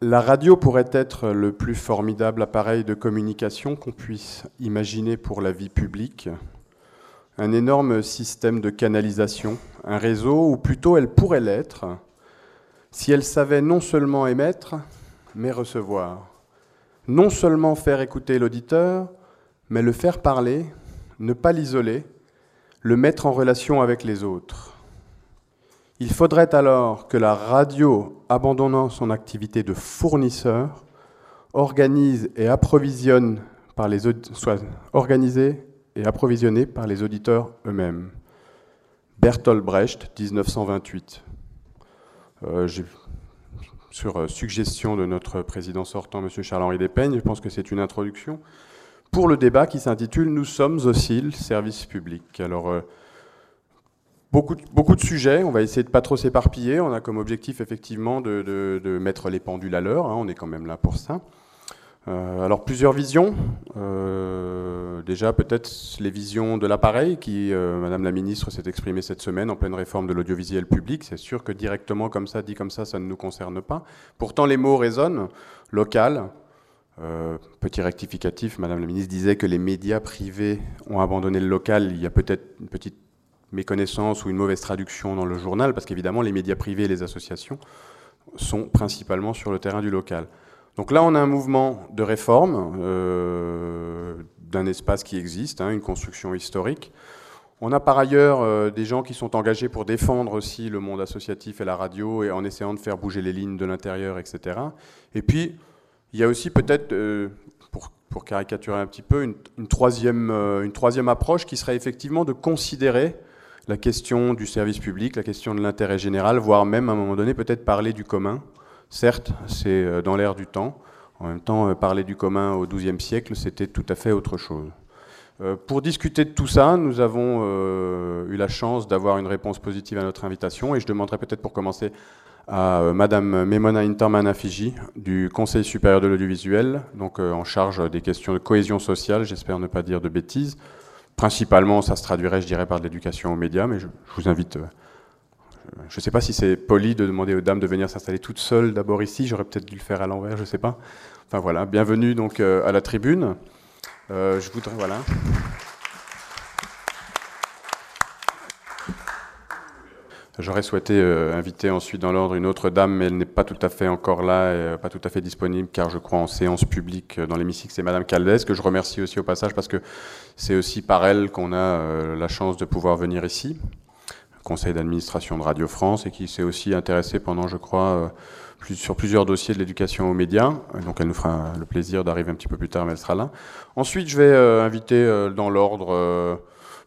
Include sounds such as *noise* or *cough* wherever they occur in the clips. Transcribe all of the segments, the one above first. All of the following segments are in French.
La radio pourrait être le plus formidable appareil de communication qu'on puisse imaginer pour la vie publique. Un énorme système de canalisation, un réseau, ou plutôt elle pourrait l'être, si elle savait non seulement émettre, mais recevoir. Non seulement faire écouter l'auditeur, mais le faire parler, ne pas l'isoler, le mettre en relation avec les autres. Il faudrait alors que la radio, abandonnant son activité de fournisseur, organise et approvisionne par les soit organisée et approvisionnée par les auditeurs eux-mêmes. Bertolt Brecht, 1928. Euh, sur euh, suggestion de notre président sortant, M. Charles-Henri Despeigne, je pense que c'est une introduction pour le débat qui s'intitule Nous sommes aussi le service public. Alors, euh, Beaucoup, de sujets, on va essayer de pas trop s'éparpiller. On a comme objectif effectivement de, mettre les pendules à l'heure, hein. on est quand même là pour ça. Euh, alors plusieurs visions. Euh, déjà peut-être les visions de l'appareil qui, euh, Madame la Ministre, s'est exprimée cette semaine en pleine réforme de l'audiovisuel public. C'est sûr que directement comme ça, dit comme ça, ça ne nous concerne pas. Pourtant les mots résonnent. Local. petit rectificatif, Madame la Ministre disait que les médias privés ont abandonné le local. Il y a peut-être une petite méconnaissance ou une mauvaise traduction dans le journal, parce qu'évidemment, les médias privés et les associations sont principalement sur le terrain du local. Donc là, on a un mouvement de réforme euh, d'un espace qui existe, hein, une construction historique. On a par ailleurs euh, des gens qui sont engagés pour défendre aussi le monde associatif et la radio, et en essayant de faire bouger les lignes de l'intérieur, etc. Et puis, il y a aussi peut-être, euh, pour, pour, caricaturer un petit peu, une, troisième, une troisième approche qui serait effectivement de considérer la question du service public, la question de l'intérêt général, voire même à un moment donné peut-être parler du commun. Certes, c'est euh, dans l'air du temps. En même temps, euh, parler du commun au XIIe siècle, c'était tout à fait autre chose. Euh, pour discuter de tout ça, nous avons eu la chance d'avoir une réponse positive à notre invitation et je demanderai peut-être pour commencer à Madame Memona Interman Afiji du Conseil supérieur de l'audiovisuel, donc en charge des questions de cohésion sociale, j'espère ne pas dire de bêtises, Principalement, ça se traduirait, je dirais, par de l'éducation aux médias, mais je, vous invite. Euh, je ne sais pas si c'est poli de demander aux dames de venir s'installer toutes seules d'abord ici. J'aurais peut-être dû le faire à l'envers, je ne sais pas. Enfin voilà, bienvenue donc euh, à la tribune. Euh, je voudrais voilà. J'aurais souhaité euh, inviter ensuite dans l'ordre une autre dame, mais elle n'est pas tout à fait encore là, et, euh, pas tout à fait disponible, car je crois en séance publique euh, dans l'hémicycle, c'est Madame Caldès, que je remercie aussi au passage, parce que c'est aussi par elle qu'on a la chance de pouvoir venir ici, conseil d'administration de Radio France, et qui s'est aussi intéressée pendant, je crois, sur plusieurs dossiers de l'éducation aux médias. Donc elle nous fera le plaisir d'arriver un petit peu plus tard, mais elle sera là. Ensuite, je vais inviter dans l'ordre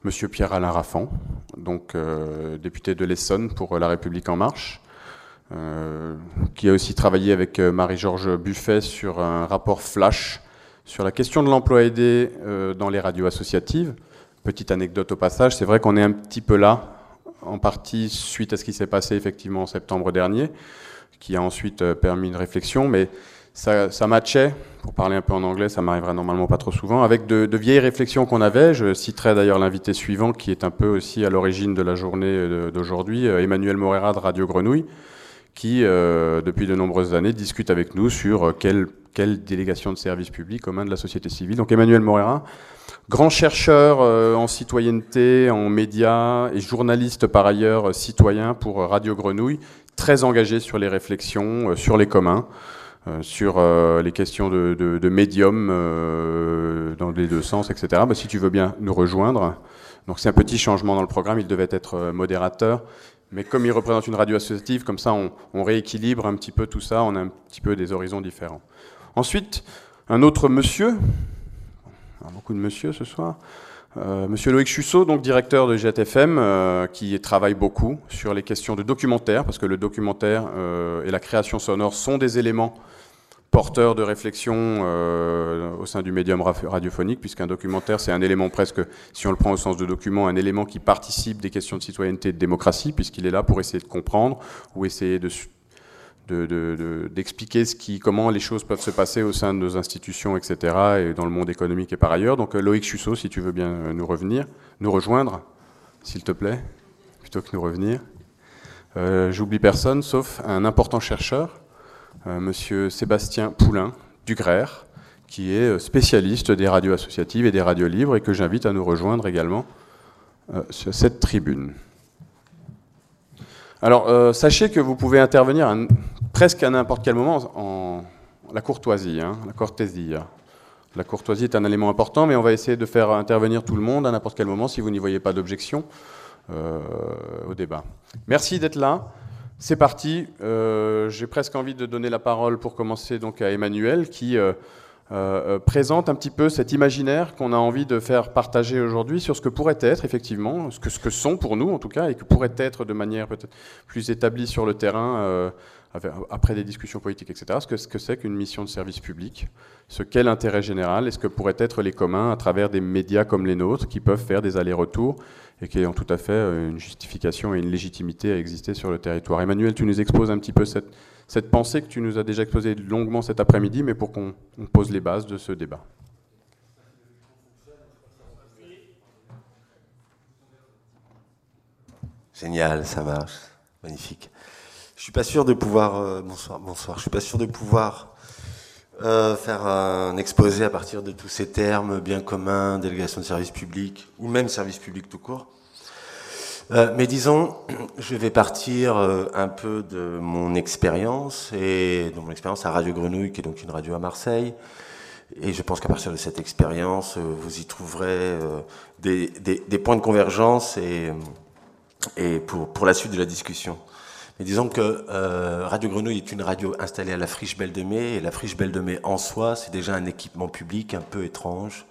Monsieur Pierre-Alain Raffan, donc euh, député de l'Essonne pour La République En Marche, euh, qui a aussi travaillé avec euh, Marie-Georges Buffet sur un rapport flash sur la question de l'emploi aidé dans les radios associatives. Petite anecdote au passage, c'est vrai qu'on est un petit peu là, en partie suite à ce qui s'est passé effectivement en septembre dernier, qui a ensuite permis une réflexion, mais ça, ça, matchait, pour parler un peu en anglais, ça m'arriverait normalement pas trop souvent, avec de, vieilles réflexions qu'on avait. Je citerai d'ailleurs l'invité suivant, qui est un peu aussi à l'origine de la journée d'aujourd'hui, euh, Emmanuel Morera de Radio Grenouille, qui, euh, depuis de nombreuses années, discute avec nous sur euh, quelle, quelle délégation de service public aux de la société civile. Donc Emmanuel Morera, grand chercheur en citoyenneté, en médias, et journaliste par ailleurs citoyen pour Radio Grenouille, très engagé sur les réflexions, sur les communs. Euh, sur euh, les questions de, médium euh, dans les deux sens, etc. Bah, si tu veux bien nous rejoindre. Donc c'est un petit changement dans le programme, il devait être modérateur. Mais comme il représente une radio associative, comme ça on, rééquilibre un petit peu tout ça, on a un petit peu des horizons différents. Ensuite, un autre monsieur, beaucoup de monsieur ce soir, Monsieur Loïc Chussot, donc directeur de JTFM, euh, qui travaille beaucoup sur les questions de documentaire, parce que le documentaire et la création sonore sont des éléments porteurs de réflexion au sein du médium radiophonique, puisqu'un documentaire, c'est un élément presque, si on le prend au sens de document, un élément qui participe des questions de citoyenneté et de démocratie, puisqu'il est là pour essayer de comprendre ou essayer de d'expliquer comment les choses peuvent se passer au sein de nos institutions, etc., et dans le monde économique et par ailleurs. Donc euh, Loïc Chussot, si tu veux bien euh, nous revenir, nous rejoindre, s'il te plaît, plutôt que nous revenir. Euh, J'oublie personne, sauf un important chercheur, Monsieur Sébastien Poulain, du GRER, qui est spécialiste des radios associatives et des radios libres et que j'invite à nous rejoindre également sur cette tribune. Alors, sachez que vous pouvez intervenir presque à n'importe quel moment en la courtoisie, hein, la. La courtoisie est un élément important, mais on va essayer de faire intervenir tout le monde à n'importe quel moment si vous n'y voyez pas d'objection euh, au débat. Merci d'être là. C'est parti. Euh, j'ai presque envie de donner la parole pour commencer donc à Emmanuel qui euh, présente un petit peu cet imaginaire qu'on a envie de faire partager aujourd'hui sur ce que pourrait être effectivement, ce que, ce que sont pour nous en tout cas, et que pourrait être de manière peut-être plus établie sur le terrain après des discussions politiques, etc., ce que c'est qu'une mission de service public, ce qu'est l'intérêt général et ce que pourraient être les communs à travers des médias comme les nôtres qui peuvent faire des allers-retours et qui ont tout à fait euh, une justification et une légitimité à exister sur le territoire. Emmanuel, tu nous exposes un petit peu cette, cette pensée que tu nous as déjà exposée longuement cet après-midi, mais pour qu'on pose les bases de ce débat. Génial, ça marche. Magnifique. Je suis pas sûr de pouvoir. Euh, bonsoir, bonsoir. Je suis pas sûr de pouvoir euh, faire un exposé à partir de tous ces termes bien communs, délégation de service public ou même service public tout court. Euh, mais disons, *clears throat* je vais partir un peu de mon expérience et de mon expérience à Radio Grenouille, qui est donc une radio à Marseille. Et je pense qu'à partir de cette expérience, vous y trouverez des, des, des, points de convergence et, et pour, pour la suite de la discussion disons que euh, Radio Grenouille est une radio installée à la Friche Belle de Mai, et la Friche Belle de Mai en soi, c'est déjà un équipement public un peu étrange.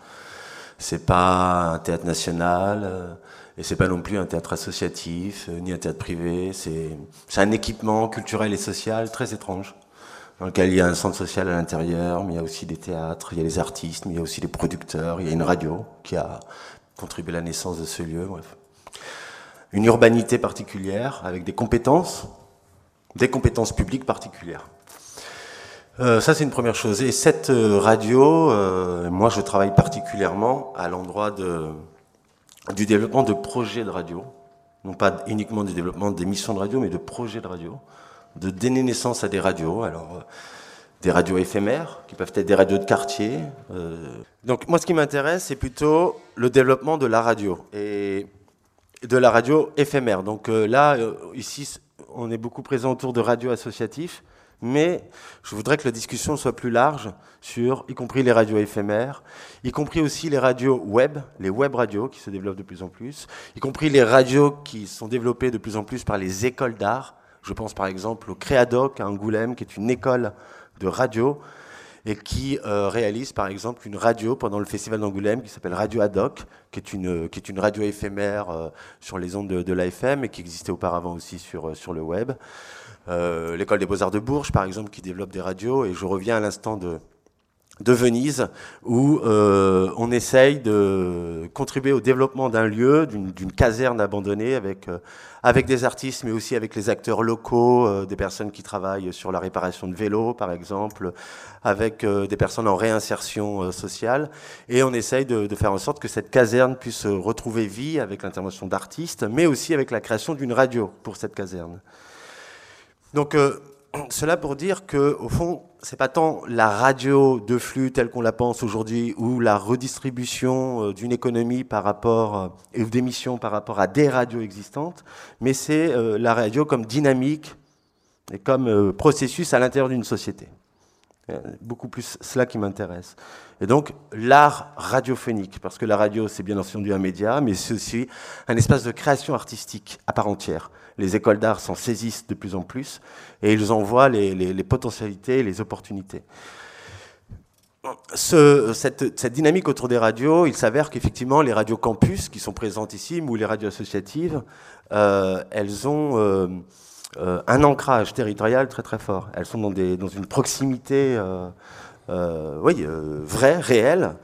C'est pas un théâtre national, euh, et c'est pas non plus un théâtre associatif, euh, ni un théâtre privé. C'est un équipement culturel et social très étrange, dans lequel il y a un centre social à l'intérieur, mais il y a aussi des théâtres, il y a les artistes, mais il y a aussi les producteurs, il y a une radio qui a contribué à la naissance de ce lieu, bref une urbanité particulière, avec des compétences des compétences publiques particulières. Euh, ça, c'est une première chose. Et cette euh, radio, euh, moi, je travaille particulièrement à l'endroit du développement de projets de radio. Non pas uniquement du développement d'émissions de radio, mais de projets de radio. De donner naissance à des radios. Alors, des radios éphémères, qui peuvent être des radios de quartier. Donc, moi, ce qui m'intéresse, c'est plutôt le développement de la radio. Et de la radio éphémère. Donc là, ici, on est beaucoup présent autour de radios associatifs, mais je voudrais que la discussion soit plus large sur, y compris les radios éphémères, y compris aussi les radios web, les web radios qui se développent de plus en plus, y compris les radios qui sont développées de plus en plus par les écoles d'art. Je pense par exemple au Créadoc à Angoulême, qui est une école de radio et qui euh, réalise par exemple une radio pendant le festival d'Angoulême qui s'appelle Radio est une, qui est une radio éphémère euh, sur les ondes de, l'AFM et qui existait auparavant aussi sur, euh, sur le web. L'école des beaux-arts de Bourges par exemple qui développe des radios et je reviens à l'instant de, de Venise, où euh, on essaye de contribuer au développement d'un lieu, d'une caserne abandonnée, avec, euh, avec des artistes, mais aussi avec les acteurs locaux, euh, des personnes qui travaillent sur la réparation de vélos, par exemple, avec des personnes en réinsertion sociale. Et on essaye de, de, faire en sorte que cette caserne puisse retrouver vie avec l'intervention d'artistes, mais aussi avec la création d'une radio pour cette caserne. Donc, cela pour dire que, au fond, c'est pas tant la radio de flux telle qu'on la pense aujourd'hui ou la redistribution euh, d'une économie par rapport euh, et d'émissions par rapport à des radios existantes, mais c'est euh, la radio comme dynamique et comme processus à l'intérieur d'une société. Beaucoup plus cela qui m'intéresse. Et donc l'art radiophonique, parce que la radio c'est bien entendu un média, mais c'est aussi un espace de création artistique à part entière les écoles d'art s'en saisissent de plus en plus et ils en voient les, potentialités, les opportunités. cette, dynamique autour des radios, il s'avère qu'effectivement, les radios campus qui sont présentes ici, ou les radios associatives, euh, elles ont euh, euh, un ancrage territorial très très fort. Elles sont dans, des, dans une proximité oui, vraie, réelle.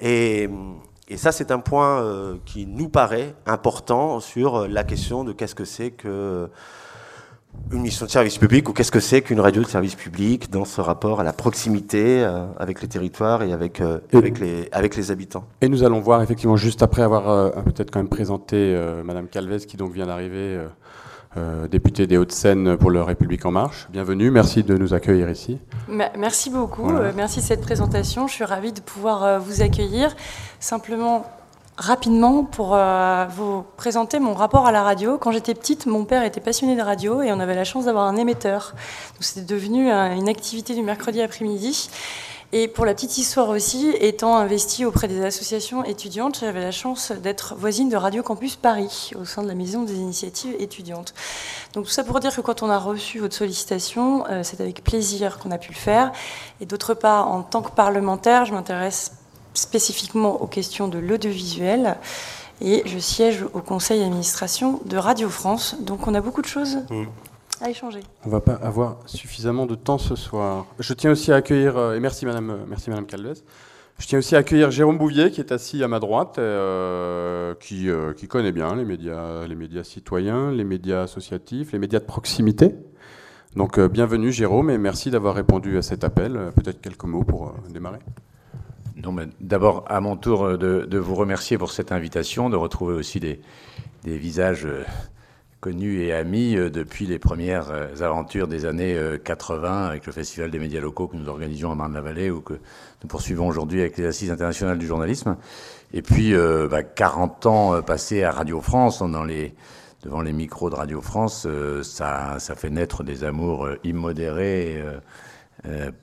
et, et ça, c'est un point euh, qui nous paraît important sur euh, la question de qu'est-ce que c'est que euh, une mission de service public ou qu'est-ce que c'est qu'une radio de service public dans ce rapport à la proximité avec les territoires et avec, avec, les, avec les habitants. Et nous allons voir effectivement juste après avoir peut-être quand même présenté Madame Calvez qui donc vient d'arriver euh, député des Hauts-de-Seine pour le République En Marche. Bienvenue, merci de nous accueillir ici. Merci beaucoup, euh, merci de cette présentation. Je suis ravie de pouvoir euh, vous accueillir. Simplement, rapidement, pour vous présenter mon rapport à la radio. Quand j'étais petite, mon père était passionné de radio et on avait la chance d'avoir un émetteur. Donc c'était devenu une activité du mercredi après-midi. Et pour la petite histoire aussi, étant investie auprès des associations étudiantes, j'avais la chance d'être voisine de Radio Campus Paris, au sein de la Maison des initiatives étudiantes. Donc tout ça pour dire que quand on a reçu votre sollicitation, euh, c'est avec plaisir qu'on a pu le faire. Et d'autre part, en tant que parlementaire, je m'intéresse spécifiquement aux questions de l'audiovisuel et je siège au conseil d'administration de Radio France. Donc on a beaucoup de choses à échanger. On va pas avoir suffisamment de temps ce soir. Je tiens aussi à accueillir, euh, et merci Madame, euh, merci Madame Calves, je tiens aussi à accueillir Jérôme Bouvier qui est assis à ma droite, euh, qui, qui, connaît bien les médias, les médias citoyens, les médias associatifs, les médias de proximité. Donc bienvenue Jérôme et merci d'avoir répondu à cet appel. Peut-être quelques mots pour démarrer. Non, d'abord à mon tour de, de, vous remercier pour cette invitation, de retrouver aussi des, des visages connu et ami euh, depuis les premières euh, aventures des années 80 euh, avec le Festival des médias locaux que nous organisions à Marne-la-Vallée ou que nous poursuivons aujourd'hui avec les Assises internationales du journalisme. Et puis, bah, 40 ans passés à Radio France, devant les micros de Radio France, ça fait naître des amours immodérés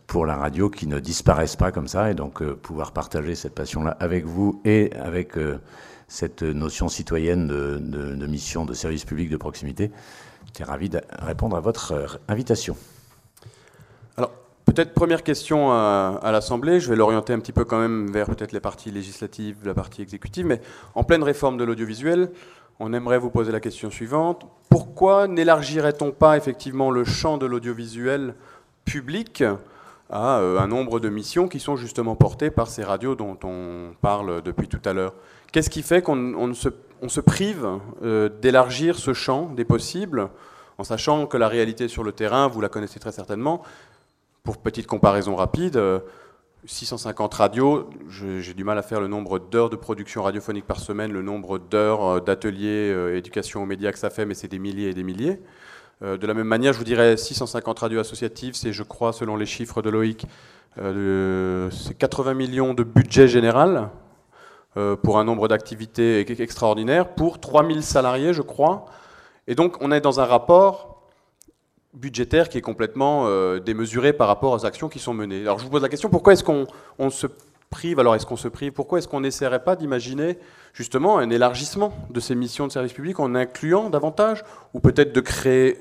pour la radio qui ne disparaissent pas comme ça. Et donc, pouvoir partager cette passion-là avec vous et avec cette notion citoyenne de, mission de service public de proximité. J'étais ravi de répondre à votre euh, invitation. Alors, peut-être première question à, l'Assemblée, je vais l'orienter un petit peu quand même vers peut-être les parties législatives, la partie exécutive, mais en pleine réforme de l'audiovisuel, on aimerait vous poser la question suivante. Pourquoi n'élargirait-on pas effectivement le champ de l'audiovisuel public à euh, un nombre de missions qui sont justement portées par ces radios dont on parle depuis tout à l'heure? Qu'est-ce qui fait qu'on se, prive euh, d'élargir ce champ des possibles, en sachant que la réalité sur le terrain, vous la connaissez très certainement, pour petite comparaison rapide, 650 euh, radios, j'ai du mal à faire le nombre d'heures de production radiophonique par semaine, le nombre d'heures euh, d'ateliers éducation aux médias que ça fait, mais c'est des milliers et des milliers. de la même manière, je vous dirais 650 radios associatives, c'est, je crois, selon les chiffres de Loïc, c'est 80 millions de budget général pour un nombre d'activités extraordinaire, pour 3000 salariés, je crois. Et donc, on est dans un rapport budgétaire qui est complètement euh, démesuré par rapport aux actions qui sont menées. Alors, je vous pose la question, pourquoi est-ce qu'on se prive? Alors, est-ce qu'on se prive? Pourquoi est-ce qu'on n'essaierait pas d'imaginer justement un élargissement de ces missions de service public en incluant davantage? Ou peut-être de créer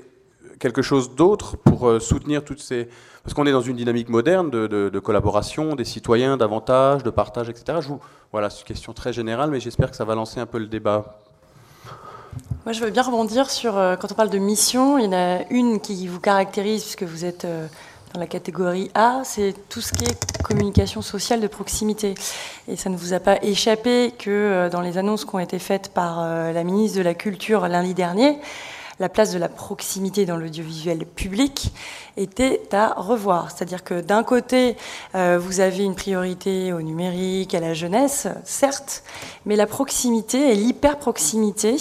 quelque chose d'autre pour euh, soutenir toutes ces... Parce qu'on est dans une dynamique moderne de, collaboration des citoyens, davantage, de partage, etc. Je vous... Voilà, c'est une question très générale, mais j'espère que ça va lancer un peu le débat. Moi, je veux bien rebondir sur, euh, quand on parle de mission, il y en a une qui vous caractérise, puisque vous êtes euh, dans la catégorie A, c'est tout ce qui est communication sociale de proximité. Et ça ne vous a pas échappé que dans les annonces qui ont été faites par la ministre de la Culture lundi dernier, la place de la proximité dans l'audiovisuel public était à revoir. C'est-à-dire que d'un côté, euh, vous avez une priorité au numérique, à la jeunesse, certes, mais la proximité et l'hyper-proximité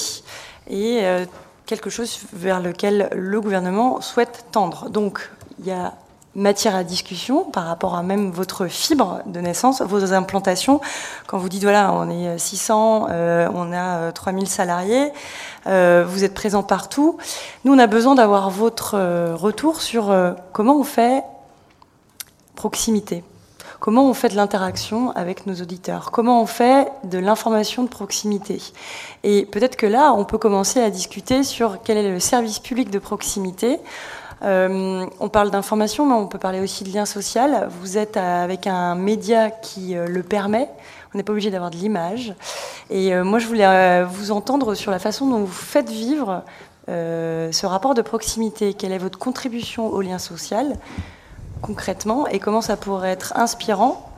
est euh, quelque chose vers lequel le gouvernement souhaite tendre. Donc, il y a matière à discussion par rapport à même votre fibre de naissance, vos implantations. Quand vous dites, voilà, on est 600, euh, on a 3000 euh, salariés, euh, vous êtes présents partout. Nous, on a besoin d'avoir votre retour sur comment on fait proximité. Comment on fait de l'interaction avec nos auditeurs Comment on fait de l'information de proximité Et peut-être que là, on peut commencer à discuter sur quel est le service public de proximité euh, on parle d'information, mais on peut parler aussi de lien social. Vous êtes avec un média qui euh, le permet. On n'est pas obligé d'avoir de l'image. Et euh, moi, je voulais vous entendre sur la façon dont vous faites vivre ce rapport de proximité. Quelle est votre contribution au lien social, concrètement, et comment ça pourrait être inspirant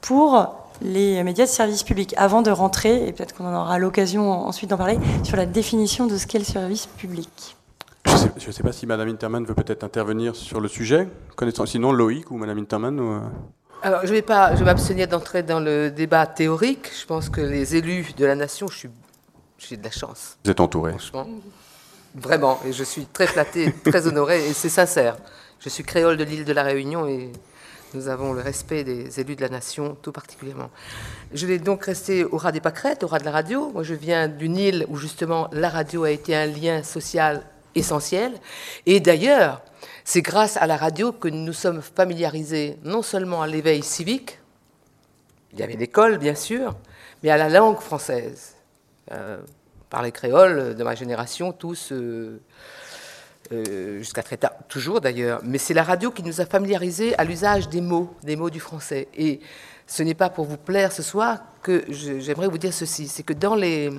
pour les médias de service public, avant de rentrer, et peut-être qu'on en aura l'occasion ensuite d'en parler, sur la définition de ce qu'est le service public. Je ne sais, pas si Madame Interman veut peut-être intervenir sur le sujet. Connaissant, sinon Loïc ou Madame Interman euh. Alors, je vais pas, je vais m'abstenir d'entrer dans le débat théorique. Je pense que les élus de la nation, je suis, j'ai de la chance. Vous êtes entouré. Franchement. Vraiment, et je suis très flattée, très *laughs* honorée, et c'est sincère. Je suis créole de l'île de la Réunion et nous avons le respect des élus de la nation, tout particulièrement. Je vais donc rester au ras des pâquerettes, au ras de la radio. Moi, je viens d'une île où justement la radio a été un lien social essentiel. Et d'ailleurs, c'est grâce à la radio que nous sommes familiarisés non seulement à l'éveil civique, il y avait l'école bien sûr, mais à la langue française. Euh, par les créoles de ma génération, tous euh, euh, jusqu'à très tard, toujours d'ailleurs, mais c'est la radio qui nous a familiarisés à l'usage des mots, des mots du français. Et ce n'est pas pour vous plaire ce soir que j'aimerais vous dire ceci, c'est que dans les,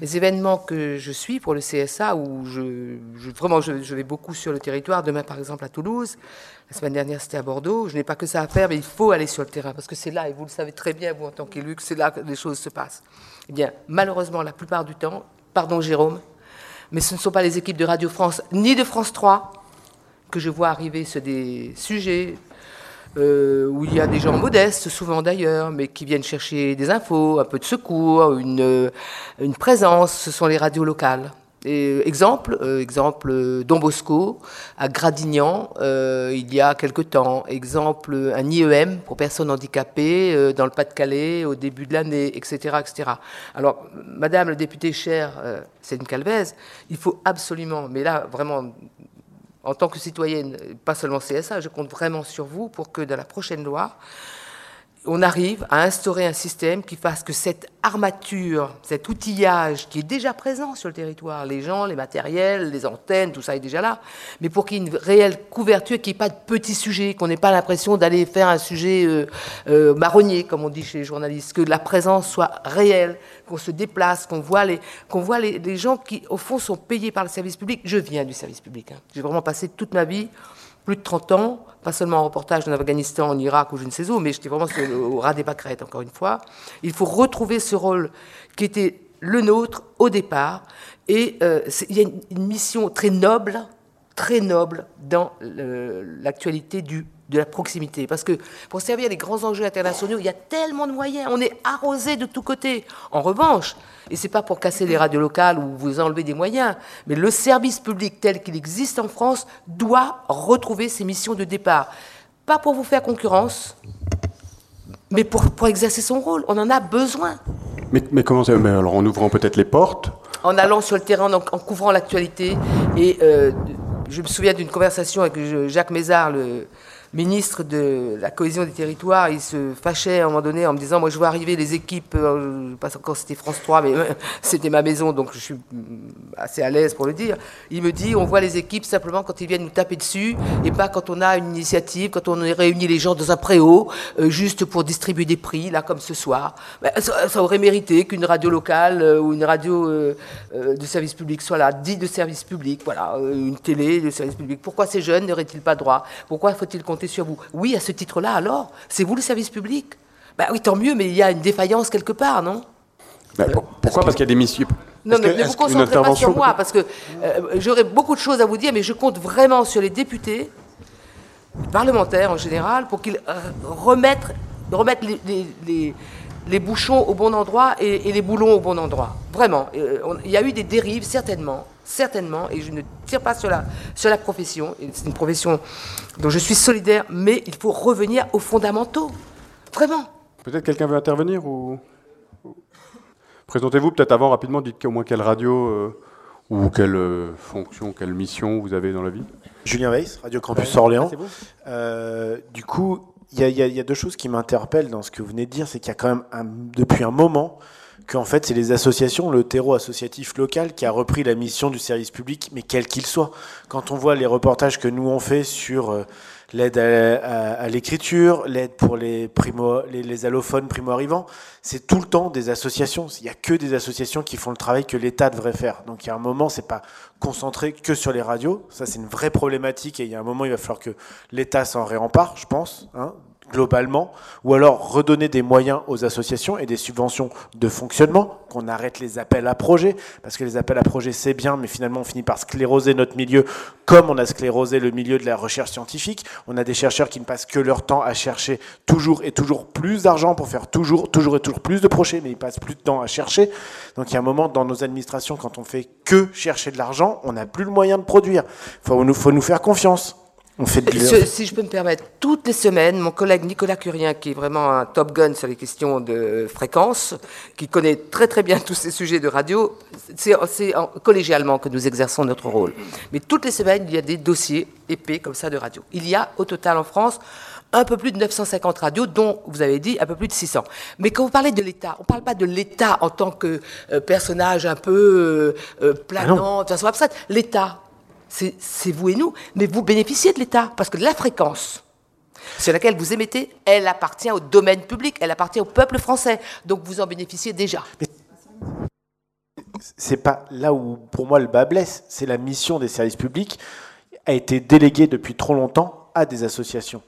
événements que je suis pour le CSA, où je, vraiment je, vais beaucoup sur le territoire, demain par exemple à Toulouse, la semaine dernière c'était à Bordeaux, je n'ai pas que ça à faire, mais il faut aller sur le terrain, parce que c'est là, et vous le savez très bien, vous en tant qu'élu, que c'est là que les choses se passent. Eh bien, malheureusement, la plupart du temps, pardon Jérôme, mais ce ne sont pas les équipes de Radio France ni de France 3 que je vois arriver sur des sujets euh, où il y a des gens modestes, souvent d'ailleurs, mais qui viennent chercher des infos, un peu de secours, une, une présence. Ce sont les radios locales. Et, exemple, euh, exemple Don Bosco à Gradignan euh, il y a quelque temps. Exemple un IEM pour personnes handicapées euh, dans le Pas-de-Calais au début de l'année, etc., etc. Alors, Madame le député chère Céline Calvez, il faut absolument, mais là vraiment en tant que citoyenne, pas seulement CSA, je compte vraiment sur vous pour que dans la prochaine loi, on arrive à instaurer un système qui fasse que cette armature, cet outillage qui est déjà présent sur le territoire, les gens, les matériels, les antennes, tout ça est déjà là, mais pour qu'il y ait une réelle couverture, qu'il n'y ait pas de petits sujets, qu'on n'ait pas l'impression d'aller faire un sujet euh, euh, marronnier, comme on dit chez les journalistes, que la présence soit réelle, qu'on se déplace, qu'on voit, les, qu'on voit les, gens qui, au fond, sont payés par le service public. Je viens du service public. Hein. J'ai vraiment passé toute ma vie plus de 30 ans, pas seulement en reportage en Afghanistan, en Irak ou je ne sais où, mais j'étais vraiment au ras des pâquerettes, encore une fois. Il faut retrouver ce rôle qui était le nôtre au départ. Et euh, il y a une mission très noble, très noble dans l'actualité du de la proximité. Parce que pour servir les grands enjeux internationaux, il y a tellement de moyens, on est arrosé de tous côtés. En revanche, et c'est pas pour casser les radios locales ou vous enlever des moyens, mais le service public tel qu'il existe en France doit retrouver ses missions de départ. Pas pour vous faire concurrence, mais pour, pour exercer son rôle. On en a besoin. Mais, mais comment ça mais Alors en ouvrant peut-être les portes En allant sur le terrain, en, en couvrant l'actualité. Et euh, je me souviens d'une conversation avec Jacques Mézard, le, ministre de la cohésion des territoires, il se fâchait à un moment donné en me disant Moi, je vois arriver les équipes, euh, pas encore c'était France 3, mais *laughs* c'était ma maison, donc je suis assez à l'aise pour le dire. Il me dit On voit les équipes simplement quand ils viennent nous taper dessus, et pas quand on a une initiative, quand on réunit les gens dans un préau, euh, juste pour distribuer des prix, là, comme ce soir. Ben, ça, aurait mérité qu'une radio locale euh, ou une radio de service public soit là, dit de service public, voilà, une télé de service public. Pourquoi ces jeunes n'auraient-ils pas droit? Pourquoi faut-il sur vous. Oui, à ce titre-là, alors, c'est vous le service public Ben oui, tant mieux, mais il y a une défaillance quelque part, non? Bah, Pourquoi? Parce qu'il y a des missions. Non, ne vous concentrez pas sur moi, parce que euh, j'aurais beaucoup de choses à vous dire, mais je compte vraiment sur les députés, parlementaires en général, pour qu'ils euh, remettent, remettent les, les, bouchons au bon endroit et, les boulons au bon endroit. Vraiment. Euh, il y a eu des dérives, certainement certainement, et je ne tire pas sur la, sur la profession, c'est une profession dont je suis solidaire, mais il faut revenir aux fondamentaux. Vraiment. Peut-être quelqu'un veut intervenir ou... Présentez-vous peut-être avant rapidement, dites au moins quelle radio euh, ou quelle euh, fonction, quelle mission vous avez dans la vie. Julien Weiss, Radio Campus Orléans. Euh, du coup, il y, y, a deux choses qui m'interpellent dans ce que vous venez de dire, c'est qu'il y a quand même un, depuis un moment qu'en fait, c'est les associations, le terreau associatif local qui a repris la mission du service public, mais quel qu'il soit. Quand on voit les reportages que nous on fait sur euh, l'aide à, l'écriture, l'aide pour les, primo, les, allophones primo-arrivants, c'est tout le temps des associations. Il n'y a que des associations qui font le travail que l'État devrait faire. Donc il y a un moment, c'est pas concentré que sur les radios. Ça, c'est une vraie problématique et il y a un moment, il va falloir que l'État s'en réempare, je pense. Hein globalement, ou alors redonner des moyens aux associations et des subventions de fonctionnement, qu'on arrête les appels à projets, parce que les appels à projets c'est bien, mais finalement on finit par scléroser notre milieu, comme on a sclérosé le milieu de la recherche scientifique. On a des chercheurs qui ne passent que leur temps à chercher toujours et toujours plus d'argent pour faire toujours, toujours et toujours plus de projets, mais ils passent plus de temps à chercher. Donc il y a un moment dans nos administrations, quand on fait que chercher de l'argent, on n'a plus le moyen de produire. Il faut faut nous faire confiance. On fait si je peux me permettre, toutes les semaines, mon collègue Nicolas Curien, qui est vraiment un top gun sur les questions de fréquence, qui connaît très très bien *laughs* tous ces sujets de radio, c'est collégialement que nous exerçons notre rôle. Mais toutes les semaines, il y a des dossiers épais comme ça de radio. Il y a au total en France un peu plus de 950 radios, dont, vous avez dit, un peu plus de 600. Mais quand vous parlez de l'État, on ne parle pas de l'État en tant que euh, personnage un peu euh, euh planant, de façon abstraite. L'État, c'est vous et nous, mais vous bénéficiez de l'État, parce que la fréquence sur laquelle vous émettez, elle appartient au domaine public, elle appartient au peuple français, donc vous en bénéficiez déjà. C'est pas là où, pour moi, le bas blesse, c'est la mission des services publics a été déléguée depuis trop longtemps à des associations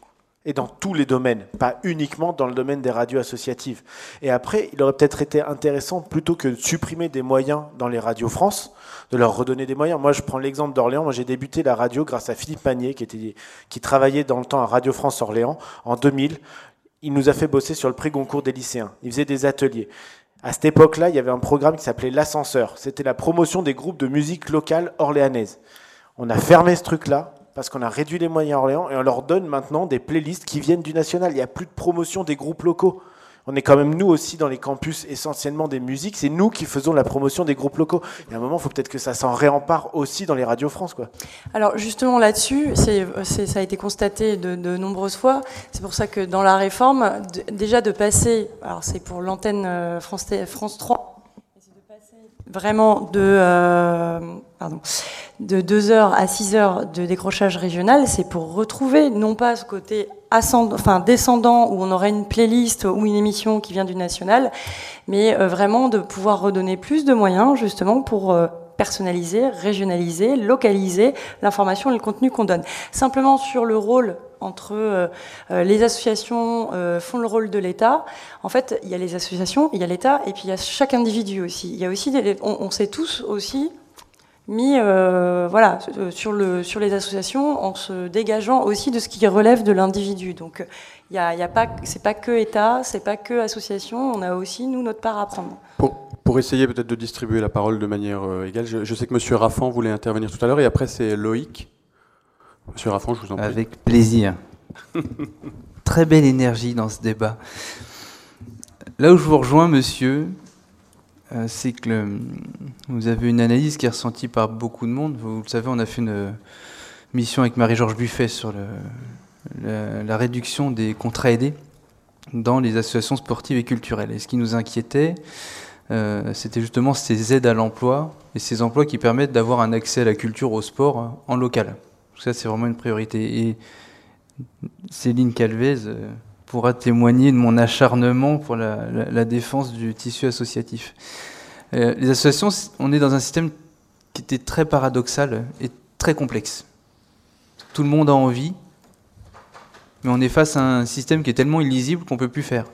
dans tous les domaines, pas uniquement dans le domaine des radios associatives. Et après, il aurait peut-être été intéressant, plutôt que de supprimer des moyens dans les radios France, de leur redonner des moyens. Moi, je prends l'exemple d'Orléans. Moi, j'ai débuté la radio grâce à Philippe Panier, qui, était, qui travaillait dans le temps à Radio France Orléans en 2000. Il nous a fait bosser sur le prix Goncourt des lycéens. Il faisait des ateliers. À cette époque-là, il y avait un programme qui s'appelait L'Ascenseur. C'était la promotion des groupes de musique locale orléanaise. On a fermé ce truc-là parce qu'on a réduit les moyens à Orléans et on leur donne maintenant des playlists qui viennent du national. Il n'y a plus de promotion des groupes locaux. On est quand même nous aussi dans les campus essentiellement des musiques. C'est nous qui faisons la promotion des groupes locaux. Et à un moment, il faut peut-être que ça s'en réempare aussi dans les radios France. Alors justement là-dessus, ça a été constaté de, nombreuses fois. C'est pour ça que dans la réforme, déjà de passer, alors c'est pour l'antenne euh, France, France 3, vraiment de, euh, de 2h à 6h de décrochage régional, c'est pour retrouver non pas ce côté descendant où on aurait une playlist ou une émission qui vient du national, mais euh, vraiment de pouvoir redonner plus de moyens justement pour euh, personnaliser, régionaliser, localiser l'information et le contenu qu'on donne. Simplement sur le rôle entre euh, les associations font le rôle de l'État. En fait, il y a les associations, il y a l'État, et puis il y a chaque individu aussi. Il y a aussi, on, s'est tous aussi mis, voilà, sur le sur les associations en se dégageant aussi de ce qui relève de l'individu. Donc, il y a, y a pas, c'est pas que État, c'est pas que association. On a aussi nous notre part à prendre. Pour, pour essayer peut-être de distribuer la parole de manière égale, je, je sais que Monsieur Raffan voulait intervenir tout à l'heure, et après c'est Loïc. Monsieur Raffan, je vous en prie. Avec plaisir. *laughs* Très belle énergie dans ce débat. Là où je vous rejoins, monsieur, euh, c'est que vous avez une analyse qui est ressentie par beaucoup de monde. Vous, le savez, on a fait une mission avec Marie-Georges Buffet sur la, réduction des contrats aidés dans les associations sportives et culturelles. Et ce qui nous inquiétait, euh, c'était justement ces aides à l'emploi et ces emplois qui permettent d'avoir un accès à la culture, au sport en local. Ça, c'est vraiment une priorité. Et Céline Calvez euh, pourra témoigner de mon acharnement pour la, défense du tissu associatif. Euh, les associations, on est dans un système qui était très paradoxal et très complexe. Tout le monde a envie, mais on est face à un système qui est tellement illisible qu'on ne peut plus faire.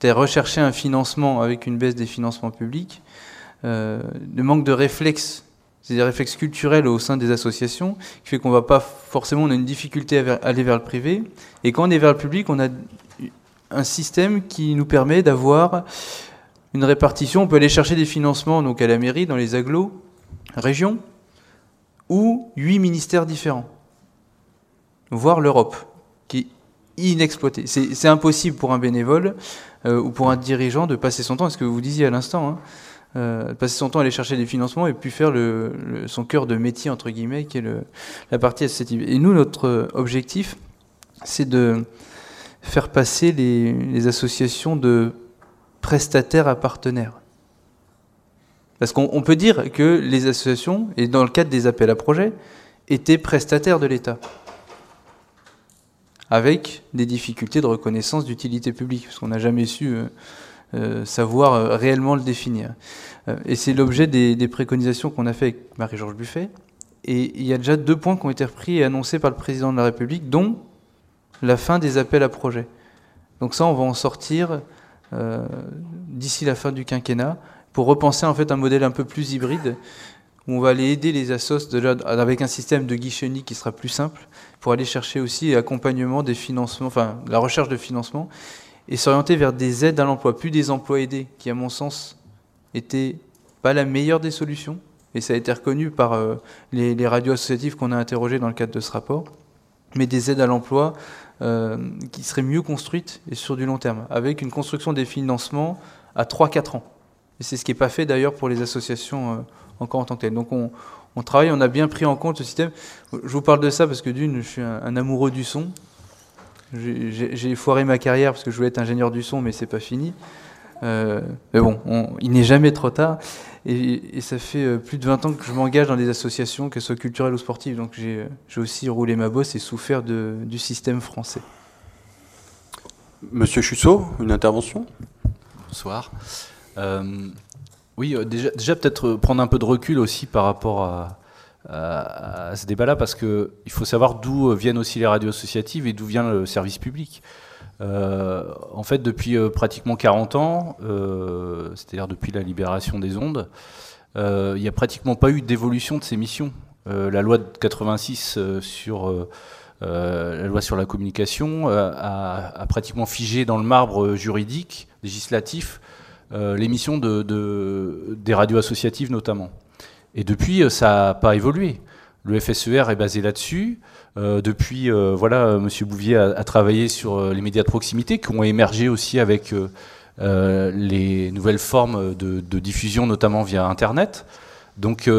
C'est rechercher un financement avec une baisse des financements publics, euh, le manque de réflexe c'est des réflexes culturels au sein des associations qui fait qu'on va pas forcément, on a une difficulté à aller vers le privé. Et quand on est vers le public, on a un système qui nous permet d'avoir une répartition. On peut aller chercher des financements donc à la mairie, dans les agglos, régions, ou huit ministères différents, voire l'Europe, qui est inexploitée. C'est impossible pour un bénévole euh, ou pour un dirigeant de passer son temps, ce que vous disiez à l'instant, hein, euh, passer son temps à aller chercher des financements et puis faire le, son cœur de métier, entre guillemets, qui est la partie associative. Et nous, notre objectif, c'est de faire passer les, associations de prestataires à partenaires. Parce qu'on peut dire que les associations, et dans le cadre des appels à projets, étaient prestataires de l'État avec des difficultés de reconnaissance d'utilité publique, parce qu'on n'a jamais su euh, savoir euh, réellement le définir. Euh, et c'est l'objet des, préconisations qu'on a fait avec Marie-Georges Buffet. Et il y a déjà deux points qui ont été repris et annoncés par le président de la République, dont la fin des appels à projets. Donc ça, on va en sortir d'ici la fin du quinquennat pour repenser en fait un modèle un peu plus hybride où on va aller aider les assos avec un système de guichet unique qui sera plus simple pour aller chercher aussi accompagnement des financements, enfin la recherche de financement et s'orienter vers des aides à l'emploi, plus des emplois aidés qui à mon sens étaient pas la meilleure des solutions et ça a été reconnu par euh, les, les, radios associatives qu'on a interrogées dans le cadre de ce rapport, mais des aides à l'emploi euh, qui seraient mieux construites et sur du long terme, avec une construction des financements à 3-4 ans. Et c'est ce qui n'est pas fait d'ailleurs pour les associations euh, encore en tant que telles. Donc on, travaille, on a bien pris en compte ce système. Je vous parle de ça parce que d'une, je suis un, amoureux du son. J'ai foiré ma carrière parce que je voulais être ingénieur du son, mais c'est pas fini. Euh, mais bon, il n'est jamais trop tard. Et, ça fait euh, plus de 20 ans que je m'engage dans des associations, qu'elles soient culturelles ou sportives. Donc j'ai aussi roulé ma bosse et souffert de, du système français. Monsieur Chussot, une intervention? Bonsoir. Euh, oui, euh, déjà, déjà peut-être prendre un peu de recul aussi par rapport à, ce débat-là, parce qu'il faut savoir d'où viennent aussi les radios associatives et d'où vient le service public. Euh, en fait, depuis pratiquement 40 ans, c'est-à-dire depuis la libération des ondes, il n'y a pratiquement pas eu d'évolution de ces missions. la loi de 86 sur la loi sur la communication a, pratiquement figé dans le marbre juridique, législatif, euh, l'émission de, des radios associatives notamment. Et depuis, euh, ça n'a pas évolué. Le FSER est basé là-dessus. Euh, depuis, voilà, M. Bouvier a, travaillé sur les médias de proximité qui ont émergé aussi avec les nouvelles formes de, diffusion, notamment via Internet. Donc,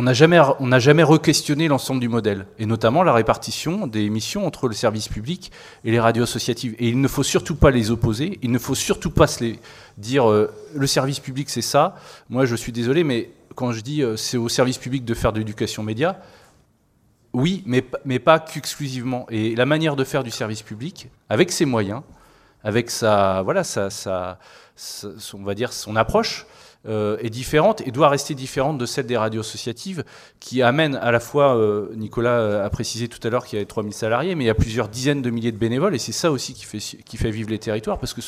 on n'a jamais, on jamais re-questionné l'ensemble du modèle, et notamment la répartition des missions entre le service public et les radios associatives. Et il ne faut surtout pas les opposer, il ne faut surtout pas se les dire euh, le service public c'est ça. Moi je suis désolé, mais quand je dis euh, c'est au service public de faire de l'éducation média, oui, mais, mais pas qu'exclusivement. Et la manière de faire du service public, avec ses moyens, avec sa, voilà, sa, on va dire son approche, euh, est différente et doit rester différente de celle des radios associatives qui amènent à la fois, euh, Nicolas a précisé tout à l'heure qu'il y avait 3000 salariés, mais il y a plusieurs dizaines de milliers de bénévoles et c'est ça aussi qui fait, qui fait vivre les territoires parce que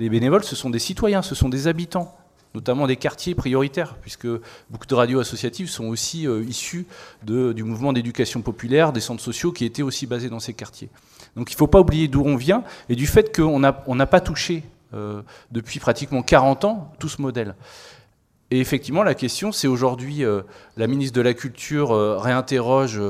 les bénévoles, ce sont des citoyens, ce sont des habitants notamment des quartiers prioritaires, puisque beaucoup de radios associatives sont aussi euh, issues du mouvement d'éducation populaire, des centres sociaux qui étaient aussi basés dans ces quartiers. Donc il ne faut pas oublier d'où on vient et du fait qu'on n'a pas touché depuis pratiquement 40 ans tout ce modèle. Et effectivement, la question, c'est aujourd'hui, euh, la ministre de la Culture euh, réinterroge,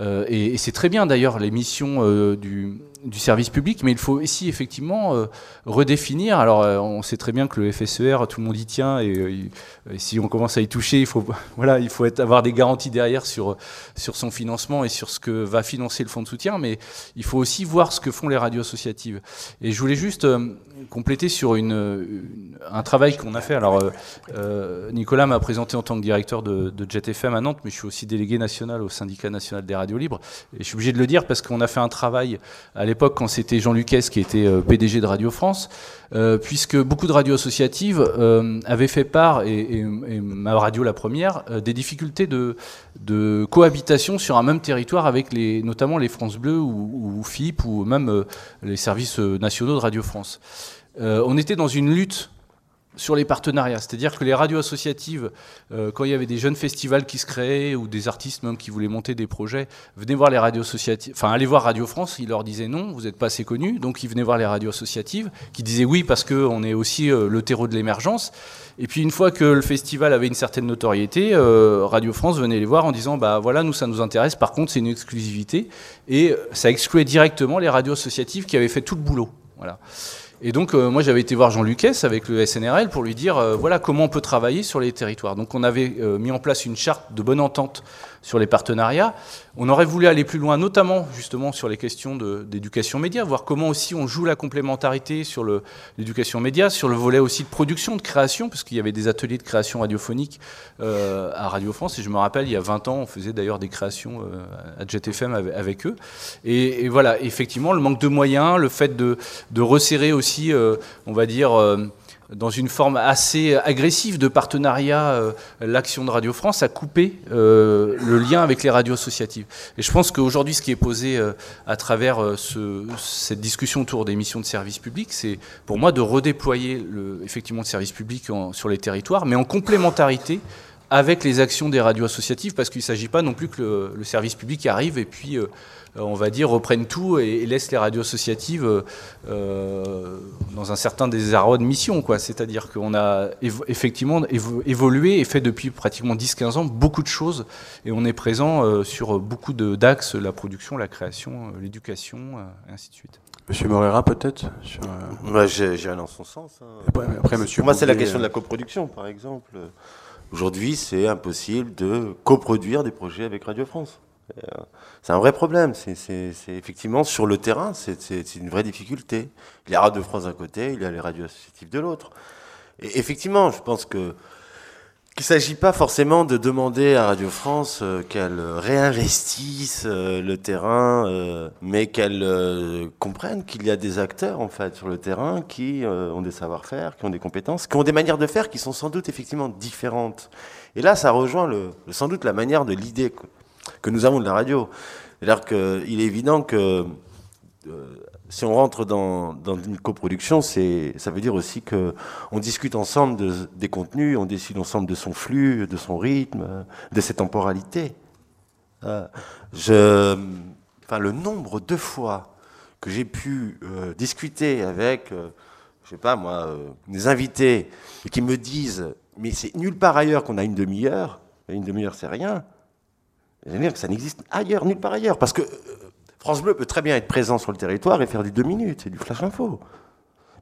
euh, et, c'est très bien d'ailleurs, les missions du, du, service public, mais il faut ici effectivement redéfinir. Alors, on sait très bien que le FSER, tout le monde y tient, et, si on commence à y toucher, il faut, *laughs* voilà, il faut avoir des garanties derrière sur, sur son financement et sur ce que va financer le fonds de soutien, mais il faut aussi voir ce que font les radios associatives. Et je voulais juste compléter sur un travail qu'on a fait. Alors, Nicolas m'a présenté en tant que directeur de, de Jet FM à Nantes, mais je suis aussi délégué national au syndicat national des radios libres. Et je suis obligé de le dire parce qu'on a fait un travail à l'époque quand c'était Jean Lucas qui était euh, PDG de Radio France, euh, puisque beaucoup de radios associatives euh, avaient fait part, et, ma radio la première, des difficultés de, de, cohabitation sur un même territoire avec les, notamment les France Bleu ou, ou FIP ou même les services nationaux de Radio France. on était dans une lutte sur les partenariats. C'est-à-dire que les radios associatives, euh, quand il y avait des jeunes festivals qui se créaient ou des artistes même qui voulaient monter des projets, venaient voir les radios associatives, enfin aller voir Radio France, ils leur disaient non, vous n'êtes pas assez connus, donc ils venaient voir les radios associatives, qui disaient oui parce qu'on est aussi euh, le terreau de l'émergence. Et puis une fois que le festival avait une certaine notoriété, euh, Radio France venait les voir en disant bah voilà nous ça nous intéresse, par contre c'est une exclusivité et ça excluait directement les radios associatives qui avaient fait tout le boulot. Voilà. Et donc, euh, moi, j'avais été voir Jean Lucas avec le SNRL pour lui dire, euh, voilà, comment on peut travailler sur les territoires. Donc, on avait euh, mis en place une charte de bonne entente sur les partenariats. On aurait voulu aller plus loin, notamment justement sur les questions d'éducation média, voir comment aussi on joue la complémentarité sur l'éducation média, sur le volet aussi de production, de création, parce qu'il y avait des ateliers de création radiophonique euh, à Radio France. Et je me rappelle, il y a 20 ans, on faisait d'ailleurs des créations euh, à JetFM avec, eux. Et, voilà, effectivement, le manque de moyens, le fait de, de resserrer aussi, euh, on va dire, dans une forme assez agressive de partenariat, euh, l'action de Radio France a coupé euh, le lien avec les radios associatives. Et je pense qu'aujourd'hui, ce qui est posé euh, à travers ce, cette discussion autour des missions de service public, c'est pour moi de redéployer effectivement le service public sur les territoires, mais en complémentarité avec les actions des radios associatives, parce qu'il ne s'agit pas non plus que le, service public arrive et puis on va dire, reprennent tout et, laissent les radios associatives euh, euh, dans un certain désarroi de mission. C'est-à-dire qu'on a effectivement évolué et fait depuis pratiquement 10-15 ans beaucoup de choses et on est présent sur beaucoup d'axes, la production, la création, l'éducation, et ainsi de suite. Monsieur Morera, peut-être Moi, j'ai dans son sens. Hein. Après, monsieur Pour moi, c'est la question de la coproduction, par exemple. Aujourd'hui, c'est impossible de coproduire des projets avec Radio France. Euh, c'est un vrai problème. C'est effectivement sur le terrain, c'est une vraie difficulté. Il y a Radio France d'un côté, il y a les radios associatives de l'autre. Et effectivement, je pense que qu'il ne s'agit pas forcément de demander à Radio France euh, qu'elle réinvestisse euh, le terrain, mais qu'elle comprenne qu'il y a des acteurs en fait sur le terrain qui ont des savoir-faire, qui ont des compétences, qui ont des manières de faire qui sont sans doute effectivement différentes. Et là, ça rejoint sans doute la manière de l'idée que nous avons de la radio. C'est-à-dire qu'il est évident que euh, si on rentre dans, une coproduction, ça veut dire aussi qu'on discute ensemble des contenus, on décide ensemble de son flux, de son rythme, de ses temporalités. Euh, le nombre de fois que j'ai pu euh, discuter avec, je sais pas moi, des invités qui me disent, mais c'est nulle part ailleurs qu'on a une demi-heure. Une demi-heure, c'est rien. Dire que ça n'existe ailleurs, nulle part ailleurs. Parce que euh, France Bleu peut très bien être présent sur le territoire et faire du deux minutes, c'est du flash info.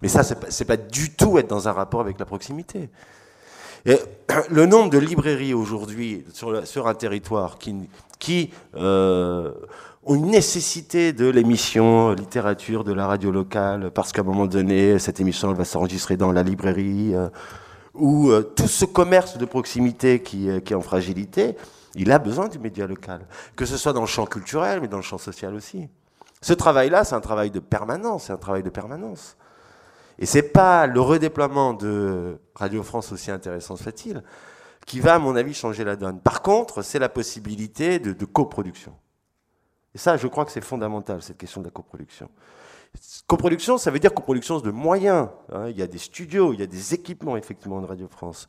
Mais ça, c'est pas, pas du tout être dans un rapport avec la proximité. Et *clears throat* le nombre de librairies aujourd'hui sur, sur, un territoire qui, qui euh, ont une nécessité de l'émission littérature de la radio locale, parce qu'à un moment donné, cette émission elle va s'enregistrer dans la librairie, euh, ou tout ce commerce de proximité qui, qui est en fragilité, il a besoin du média local, que ce soit dans le champ culturel, mais dans le champ social aussi. Ce travail-là, c'est un travail de permanence, c'est un travail de permanence. Et c'est pas le redéploiement de Radio France, aussi intéressant soit-il, qui va, à mon avis, changer la donne. Par contre, c'est la possibilité de, coproduction. Et ça, je crois que c'est fondamental, cette question de la coproduction. Coproduction, ça veut dire coproduction de moyens. Hein. Il y a des studios, il y a des équipements, effectivement, de Radio France.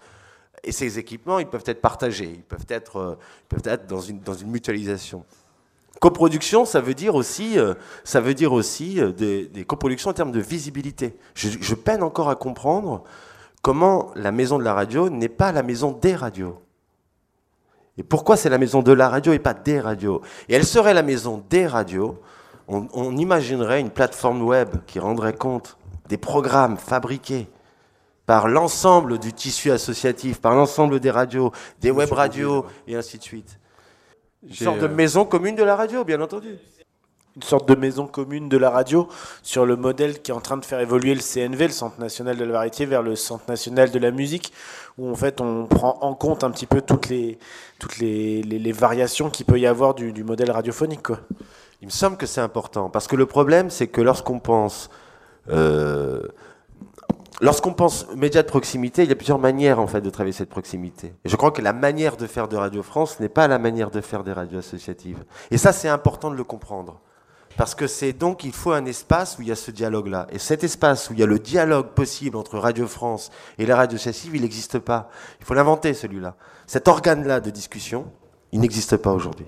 Et ces équipements, ils peuvent être partagés, ils peuvent être, euh, dans une mutualisation. Coproduction, ça veut dire aussi, euh, ça veut dire aussi euh, des, coproductions en termes de visibilité. Je, peine encore à comprendre comment la maison de la radio n'est pas la maison des radios. Et pourquoi c'est la maison de la radio et pas des radios? Et elle serait la maison des radios. on imaginerait une plateforme web qui rendrait compte des programmes fabriqués par l'ensemble du tissu associatif, par l'ensemble des radios, des web radios et ainsi de suite. Une sorte de euh, maison commune de la radio, bien entendu. Une sorte de maison commune de la radio sur le modèle qui est en train de faire évoluer le CNV, le Centre national de la variété, vers le Centre national de la musique, où en fait on prend en compte un petit peu toutes les, toutes les, les, variations qu'il peut y avoir du, du modèle radiophonique. Quoi. Il me semble que c'est important, parce que le problème c'est que lorsqu'on pense... Euh, Lorsqu'on pense médias de proximité, il y a plusieurs manières en fait de travailler cette proximité. Et je crois que la manière de faire de Radio France n'est pas la manière de faire des radios associatives. Et ça, c'est important de le comprendre. Parce que c'est donc, il faut un espace où il y a ce dialogue-là. Et cet espace où il y a le dialogue possible entre Radio France et les radios associatives, il n'existe pas. Il faut l'inventer, celui-là. Cet organe-là de discussion, il n'existe pas aujourd'hui.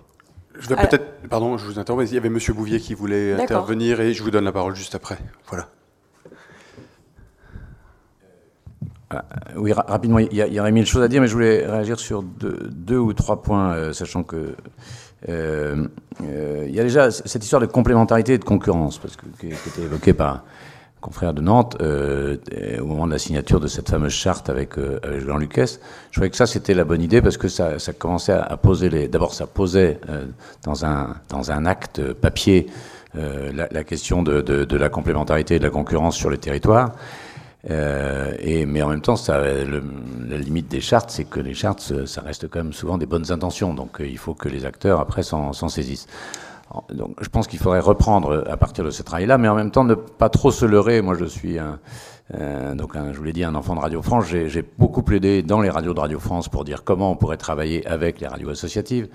Je vais peut-être, pardon, je vous interromps, il y avait Monsieur Bouvier qui voulait intervenir et je vous donne la parole juste après. Voilà. Ah, oui, rapidement, il y, aurait mille choses à dire, mais je voulais réagir sur deux, ou trois points, euh, sachant que euh, euh, il y a déjà cette histoire de complémentarité et de concurrence, parce que, qui, était évoquée par un confrère de Nantes au moment de la signature de cette fameuse charte avec, Jean Lucas. Je trouvais que ça, c'était la bonne idée, parce que ça, commençait à, poser les... D'abord, ça posait dans, un, dans un acte papier la, question de, de, la complémentarité et de la concurrence sur le territoire. Euh, et, mais en même temps, ça, la limite des chartes, c'est que les chartes, ça reste quand même souvent des bonnes intentions. Donc euh, il faut que les acteurs, après, s'en saisissent. Donc, je pense qu'il faudrait reprendre à partir de ce travail-là, mais en même temps ne pas trop se leurrer. Moi, je suis un, donc, je vous l'ai dit, un enfant de Radio France. J'ai beaucoup plaidé dans les radios de Radio France pour dire comment on pourrait travailler avec les radios associatives.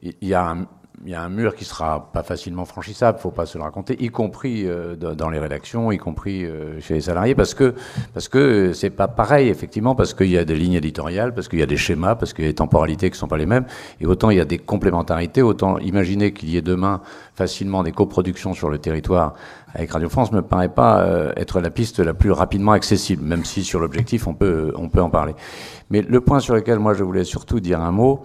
Il y a un, y a un mur qui sera pas facilement franchissable, faut pas se le raconter, y compris euh, dans les rédactions, y compris euh, chez les salariés, parce que parce que c'est pas pareil effectivement, parce qu'il y a des lignes éditoriales, parce qu'il y a des schémas, parce qu'il y a des temporalités qui sont pas les mêmes, et autant il y a des complémentarités, autant imaginer qu'il y ait demain facilement des coproductions sur le territoire avec Radio France me paraît pas euh, être la piste la plus rapidement accessible, même si sur l'objectif on peut on peut en parler. Mais le point sur lequel moi je voulais surtout dire un mot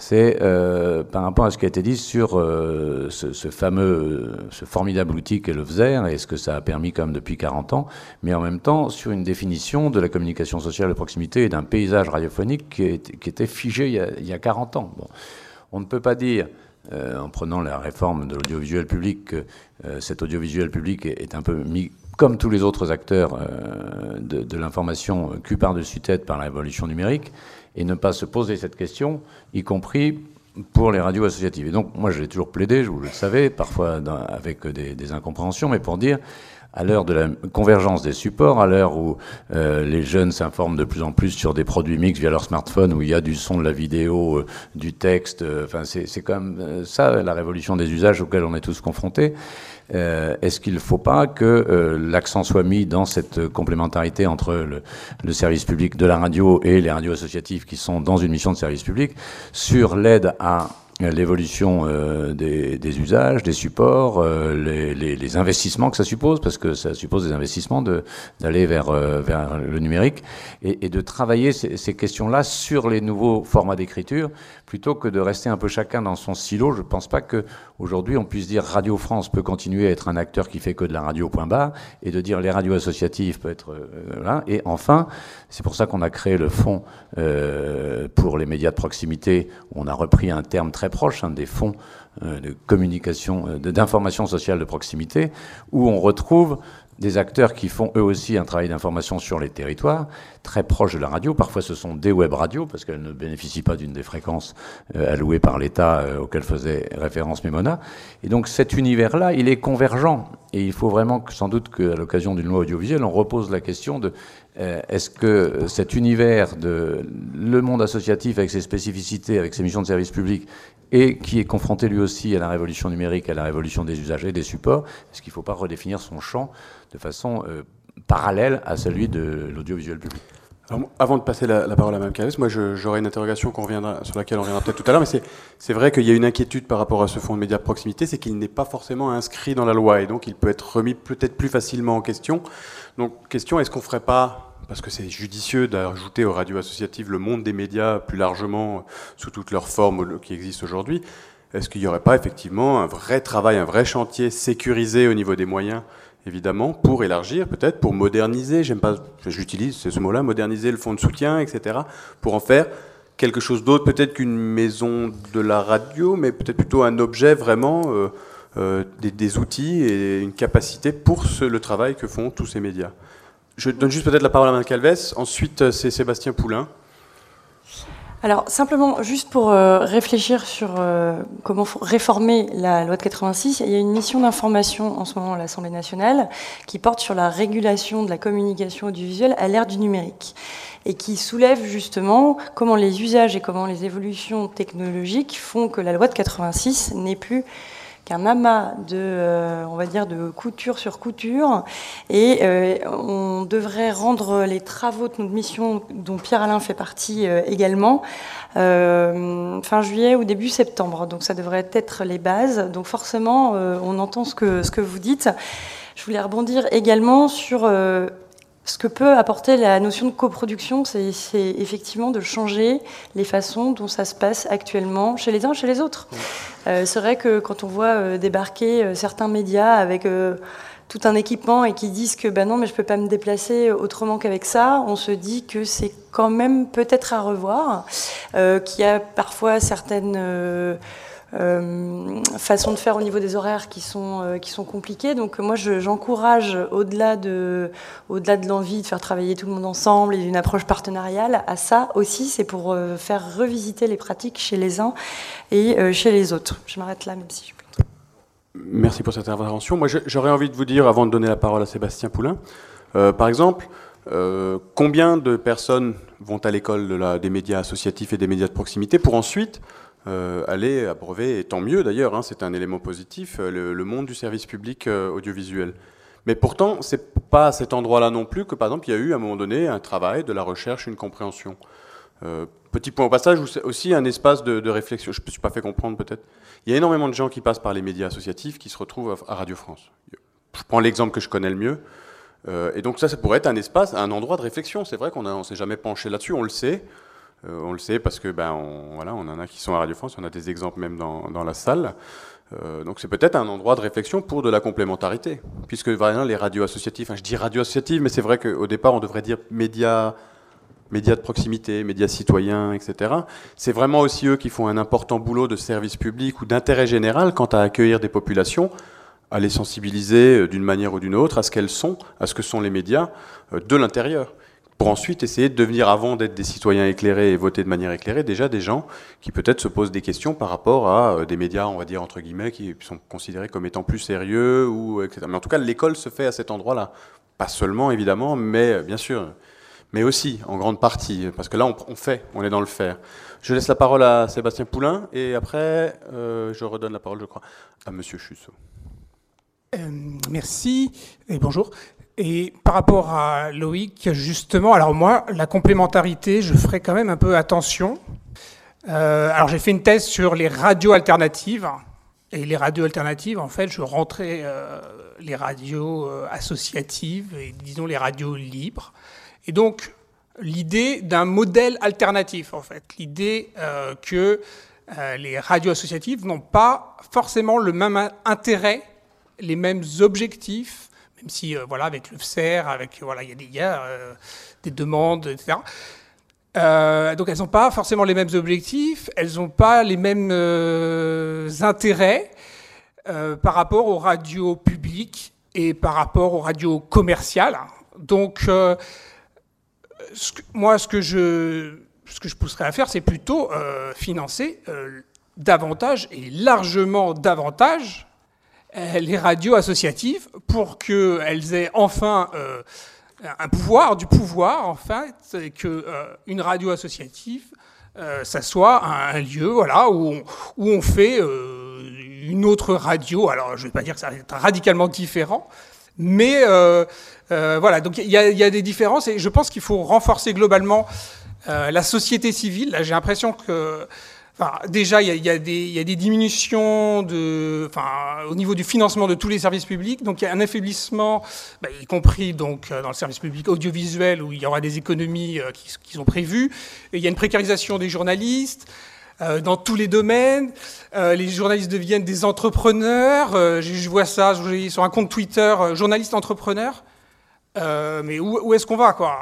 c'est euh, par rapport à ce qui a été dit sur euh, ce, fameux, ce formidable outil qu'est le FZER et ce que ça a permis quand même depuis 40 ans, mais en même temps sur une définition de la communication sociale de proximité et d'un paysage radiophonique qui, était figé il y, a, 40 ans. Bon. On ne peut pas dire, euh, en prenant la réforme de l'audiovisuel public, que cet audiovisuel public est, un peu mis comme tous les autres acteurs de, de l'information, cul par-dessus tête par la révolution numérique et ne pas se poser cette question, y compris pour les radios associatives. Et donc, moi, je l'ai toujours plaidé, vous le savez, parfois avec des, incompréhensions, mais pour dire, à l'heure de la convergence des supports, à l'heure où euh, les jeunes s'informent de plus en plus sur des produits mixtes via leur smartphone, où il y a du son, de la vidéo, euh, du texte, euh, enfin, c'est quand même ça, la révolution des usages auxquels on est tous confrontés. Euh, est-ce qu'il ne faut pas que euh, l'accent soit mis dans cette complémentarité entre le, le, service public de la radio et les radios associatives qui sont dans une mission de service public sur l'aide à l'évolution euh, des, des, usages, des supports, euh, les, les, les, investissements que ça suppose, parce que ça suppose des investissements d'aller vers, euh, vers le numérique, et, et de travailler ces, ces questions-là sur les nouveaux formats d'écriture, plutôt que de rester un peu chacun dans son silo. Je ne pense pas qu'aujourd'hui on puisse dire Radio France peut continuer à être un acteur qui fait que de la radio point bas, et de dire les radios associatives peut être là. Et enfin, c'est pour ça qu'on a créé le fonds pour les médias de proximité, où on a repris un terme très proche hein, des fonds euh, de communication, euh, d'information sociale de proximité, où on retrouve des acteurs qui font eux aussi un travail d'information sur les territoires, très proche de la radio. Parfois, ce sont des web radios, parce qu'elles ne bénéficient pas d'une des fréquences euh, allouées par l'État auxquelles faisait référence Mémona. Et donc, cet univers-là, il est convergent. Et il faut vraiment, que, sans doute, qu'à l'occasion d'une loi audiovisuelle, on repose la question de euh, est-ce que cet univers de le monde associatif avec ses spécificités, avec ses missions de service public, et qui est confronté lui aussi à la révolution numérique, à la révolution des usagers, des supports, est-ce qu'il ne faut pas redéfinir son champ de façon euh, parallèle à celui de l'audiovisuel public avant de passer la, parole à Mme Calves, moi j'aurais une interrogation sur laquelle on reviendra peut-être tout à l'heure, mais c'est vrai qu'il y a une inquiétude par rapport à ce fonds de médias proximité, c'est qu'il n'est pas forcément inscrit dans la loi, et donc il peut être remis peut-être plus facilement en question. Donc question, est-ce qu'on ne ferait pas parce que c'est judicieux d'ajouter aux radios associatives le monde des médias plus largement sous toutes leurs formes qui existent aujourd'hui. Est-ce qu'il n'y aurait pas effectivement un vrai travail, un vrai chantier sécurisé au niveau des moyens, évidemment, pour élargir, peut-être, pour moderniser, j'aime pas, j'utilise ce mot-là, moderniser le fonds de soutien, etc., pour en faire quelque chose d'autre, peut-être qu'une maison de la radio, mais peut-être plutôt un objet vraiment, euh, euh, des, outils et une capacité pour le travail que font tous ces médias. Je donne juste peut-être la parole à Mme Calves. Ensuite, euh, c'est Sébastien Poulain. Alors, simplement, juste pour euh, réfléchir sur euh, comment réformer la loi de 86, il y a une mission d'information en ce moment à l'Assemblée nationale qui porte sur la régulation de la communication audiovisuelle à l'ère du numérique et qui soulève justement comment les usages et comment les évolutions technologiques font que la loi de 86 n'est plus qu'un amas de, euh, on va dire, de couture sur couture. Et euh, on devrait rendre les travaux de notre mission, dont Pierre-Alain fait partie euh, également, fin juillet ou début septembre. Donc ça devrait être les bases. Donc forcément, on entend ce que, ce que vous dites. Je voulais rebondir également sur ce que peut apporter la notion de coproduction, c'est effectivement de changer les façons dont ça se passe actuellement chez les uns, chez les autres. Euh, c'est vrai que quand on voit euh, débarquer euh, certains médias avec tout un équipement et qui disent que ben non, mais je peux pas me déplacer autrement qu'avec ça, on se dit que c'est quand même peut-être à revoir, qu'il y a parfois certaines euh, façon de faire au niveau des horaires qui sont, euh, qui sont compliquées. Donc moi, j'encourage, au-delà de, au-delà de l'envie de faire travailler tout le monde ensemble et d'une approche partenariale, à ça aussi, c'est pour euh, faire revisiter les pratiques chez les uns et chez les autres. Je m'arrête là, même si je peux. Merci pour cette intervention. Moi, j'aurais envie de vous dire, avant de donner la parole à Sébastien Poulain, par exemple, combien de personnes vont à l'école de des médias associatifs et des médias de proximité pour ensuite euh, aller abreuver, et tant mieux d'ailleurs, hein, c'est un élément positif, le, monde du service public audiovisuel. Mais pourtant, c'est pas à cet endroit-là non plus que, par exemple, il y a eu à un moment donné un travail, de la recherche, une compréhension. petit point au passage, aussi un espace de, réflexion. Je ne me suis pas fait comprendre peut-être. Il y a énormément de gens qui passent par les médias associatifs qui se retrouvent à Radio France. Je prends l'exemple que je connais le mieux. Euh, et donc ça, ça pourrait être un espace, un endroit de réflexion. C'est vrai qu'on ne s'est jamais penché là-dessus, on le sait. Euh, on le sait parce que ben, on, voilà, on en a qui sont à Radio France, on a des exemples même dans, dans la salle. Euh, donc c'est peut-être un endroit de réflexion pour de la complémentarité. Puisque vraiment, les radios associatives, je dis radio associative, mais c'est vrai qu'au départ on devrait dire médias médias de proximité, médias citoyens, etc. C'est vraiment aussi eux qui font un important boulot de service public ou d'intérêt général quant à accueillir des populations à les sensibiliser euh, d'une manière ou d'une autre à ce qu'elles sont, à ce que sont les médias de l'intérieur, pour ensuite essayer de devenir, avant d'être des citoyens éclairés et voter de manière éclairée, déjà des gens qui peut-être se posent des questions par rapport à euh, des médias, on va dire entre guillemets, qui sont considérés comme étant plus sérieux, ou etc. Mais en tout cas, l'école se fait à cet endroit-là. Pas seulement, évidemment, mais bien sûr, mais aussi en grande partie, parce que là, on, fait, on est dans le faire. Je laisse la parole à Sébastien Poulain, et après, je redonne la parole, je crois, à Monsieur Chussot. Euh, merci et bonjour. Et par rapport à Loïc, justement, alors moi, la complémentarité, je ferai quand même un peu attention. Euh, alors j'ai fait une thèse sur les radios alternatives. Et les radios alternatives, en fait, je rentrais euh, les radios associatives et disons les radios libres. Et donc l'idée d'un modèle alternatif, en fait, l'idée que les radios associatives n'ont pas forcément le même intérêt les mêmes objectifs, même si, euh, voilà, avec le FCER, avec, voilà, il y a, des, y euh, des demandes, etc. Euh, donc elles n'ont pas forcément les mêmes objectifs, elles n'ont pas les mêmes intérêts par rapport aux radios publiques et par rapport aux radios commerciales. Donc moi, ce que je, ce que je pousserais à faire, c'est plutôt financer davantage et largement davantage les radios associatives pour qu'elles aient enfin euh, un pouvoir, du pouvoir en fait, que euh, radio associative, ça soit un, lieu voilà, où, on, où on fait une autre radio. Alors je ne vais pas dire que ça va être radicalement différent, mais voilà, donc il y, y, a des différences et je pense qu'il faut renforcer globalement la société civile. Là j'ai l'impression que déjà, il y, a, des diminutions au niveau du financement de tous les services publics. Donc, il y a un affaiblissement, bah, y compris donc, euh, dans le service public audiovisuel, où il y aura des économies euh, qui, sont prévues. il y a une précarisation des journalistes. Euh, dans tous les domaines, les journalistes deviennent des entrepreneurs. je, vois ça sur un compte Twitter, journaliste entrepreneur. mais où, où est-ce qu'on va quoi?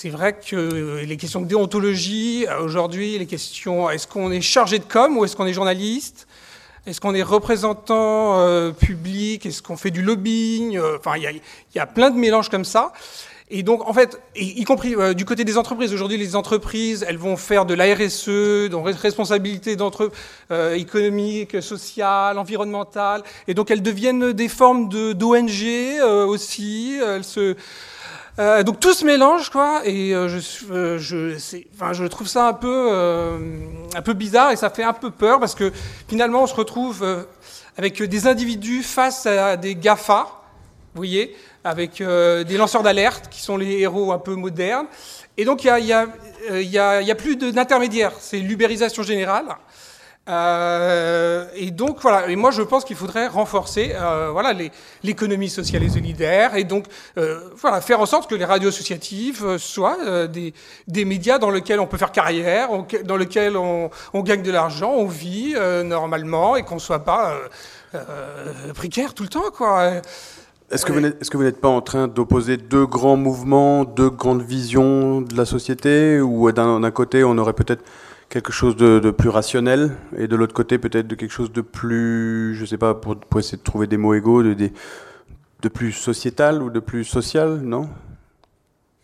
C'est vrai que les questions de déontologie, euh, aujourd'hui, les questions, est-ce qu'on est chargé de com ou est-ce qu'on est journaliste? Est-ce qu'on est représentant euh, public? Est-ce qu'on fait du lobbying? Euh, Enfin, il y, a plein de mélanges comme ça. Et donc, en fait, y, compris du côté des entreprises, aujourd'hui, les entreprises, elles vont faire de la RSE, donc responsabilité d'entre économique, sociale, environnementale, et donc elles deviennent des formes d'ONG aussi. Elles se euh, donc tout se mélange, quoi, et euh, je, euh, je, enfin, je trouve ça un peu, un peu bizarre et ça fait un peu peur parce que finalement on se retrouve avec des individus face à des GAFA, vous voyez, avec des lanceurs d'alerte qui sont les héros un peu modernes. Et donc il n'y a, y a, y a, plus d'intermédiaires, c'est l'ubérisation générale. Euh, et donc voilà, et moi je pense qu'il faudrait renforcer euh, voilà l'économie sociale et solidaire et donc euh, voilà faire en sorte que les radios associatives soient des, des, médias dans lesquels on peut faire carrière, dans lesquels on, on gagne de l'argent, on vit normalement et qu'on soit pas précaire tout le temps quoi. Est-ce que, est que, vous n'êtes pas en train d'opposer deux grands mouvements, deux grandes visions de la société, ou d'un côté on aurait peut-être quelque chose de, plus rationnel et de l'autre côté peut-être de quelque chose de plus, je sais pas, pour, essayer de trouver des mots égaux, de, de, plus sociétal ou de plus social, non?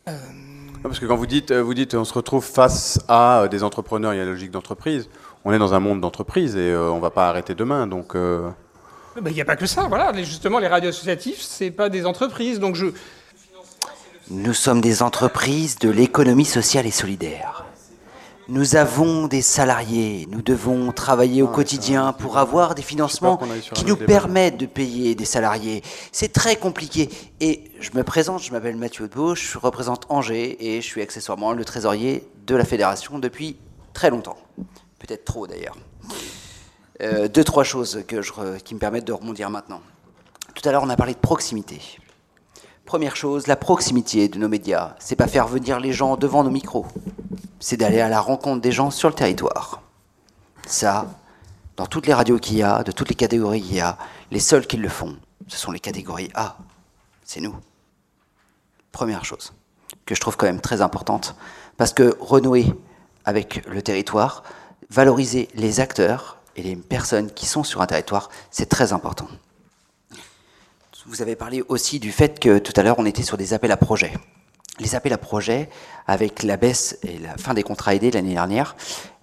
Euh. Parce que quand vous dites, vous dites, on se retrouve face à des entrepreneurs, il y a la logique d'entreprise. On est dans un monde d'entreprise et on euh, on va pas arrêter demain, donc. Euh. Il n'y a pas que ça, voilà. Justement, les radios associatives, ce pas des entreprises. Donc je... Nous sommes des entreprises de l'économie sociale et solidaire. Nous avons des salariés, nous devons travailler au quotidien pour avoir des financements qui nous permettent de payer des salariés. C'est très compliqué. Et je me présente, je m'appelle Mathieu de je représente Angers et je suis accessoirement le trésorier de la fédération depuis très longtemps. Peut-être trop d'ailleurs. Euh, deux, trois choses que je, qui me permettent de rebondir maintenant. Tout à l'heure, on a parlé de proximité. Première chose, la proximité de nos médias, c'est pas faire venir les gens devant nos micros, c'est d'aller à la rencontre des gens sur le territoire. Ça, dans toutes les radios qu'il y a, de toutes les catégories qu'il y a, les seuls qui le font, ce sont les catégories A. C'est nous. Première chose, que je trouve quand même très importante, parce que renouer avec le territoire, valoriser les acteurs et les personnes qui sont sur un territoire, c'est très important. Vous avez parlé aussi du fait que tout à l'heure, on était sur des appels à projets. Les appels à projets, avec la baisse et la fin des contrats aidés l'année dernière,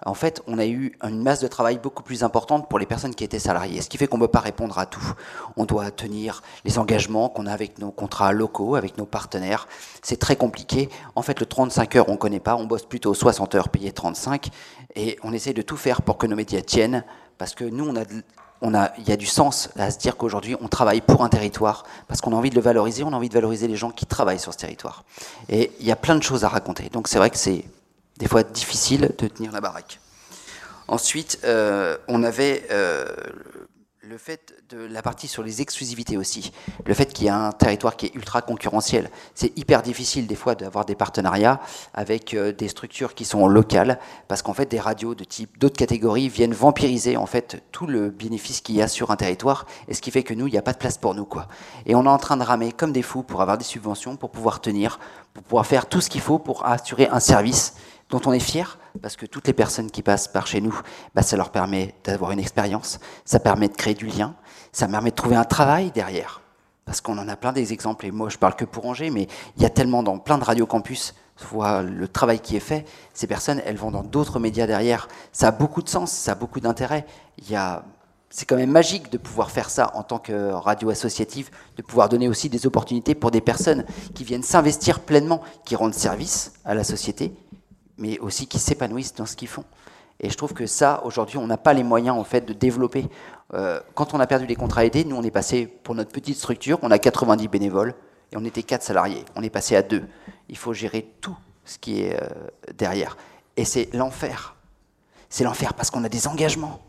en fait, on a eu une masse de travail beaucoup plus importante pour les personnes qui étaient salariées, ce qui fait qu'on ne peut pas répondre à tout. On doit tenir les engagements qu'on a avec nos contrats locaux, avec nos partenaires. C'est très compliqué. En fait, le 35 heures, on ne connaît pas. On bosse plutôt 60 heures payées 35. Et on essaie de tout faire pour que nos médias tiennent, parce que nous, on a, il y a du sens à se dire qu'aujourd'hui, on travaille pour un territoire, parce qu'on a envie de le valoriser, on a envie de valoriser les gens qui travaillent sur ce territoire. Et il y a plein de choses à raconter. Donc c'est vrai que c'est des fois difficile de tenir la baraque. Ensuite, euh, on avait euh, le fait de la partie sur les exclusivités aussi, le fait qu'il y a un territoire qui est ultra concurrentiel. C'est hyper difficile des fois d'avoir des partenariats avec euh, des structures qui sont locales, parce qu'en fait des radios de type d'autres catégories viennent vampiriser en fait tout le bénéfice qu'il y a sur un territoire, et ce qui fait que nous, il n'y a pas de place pour nous quoi. Et on est en train de ramer comme des fous pour avoir des subventions, pour pouvoir tenir, pour pouvoir faire tout ce qu'il faut pour assurer un service dont on est fier, parce que toutes les personnes qui passent par chez nous, bah, ça leur permet d'avoir une expérience, ça permet de créer du lien, ça permet de trouver un travail derrière. Parce qu'on en a plein des exemples, et moi je parle que pour Angers, mais il y a tellement dans plein de radio campus, voit le travail qui est fait, ces personnes, elles vont dans d'autres médias derrière. Ça a beaucoup de sens, ça a beaucoup d'intérêt. Il c'est quand même magique de pouvoir faire ça en tant que radio associative, de pouvoir donner aussi des opportunités pour des personnes qui viennent s'investir pleinement, qui rendent service à la société, mais aussi qui s'épanouissent dans ce qu'ils font. Et je trouve que ça, aujourd'hui, on n'a pas les moyens en fait de développer. Euh, quand on a perdu les contrats aidés, nous, on est passé pour notre petite structure, on a 90 bénévoles et on était 4 salariés. On est passé à 2. Il faut gérer tout ce qui est euh, derrière. Et c'est l'enfer. C'est l'enfer parce qu'on a des engagements.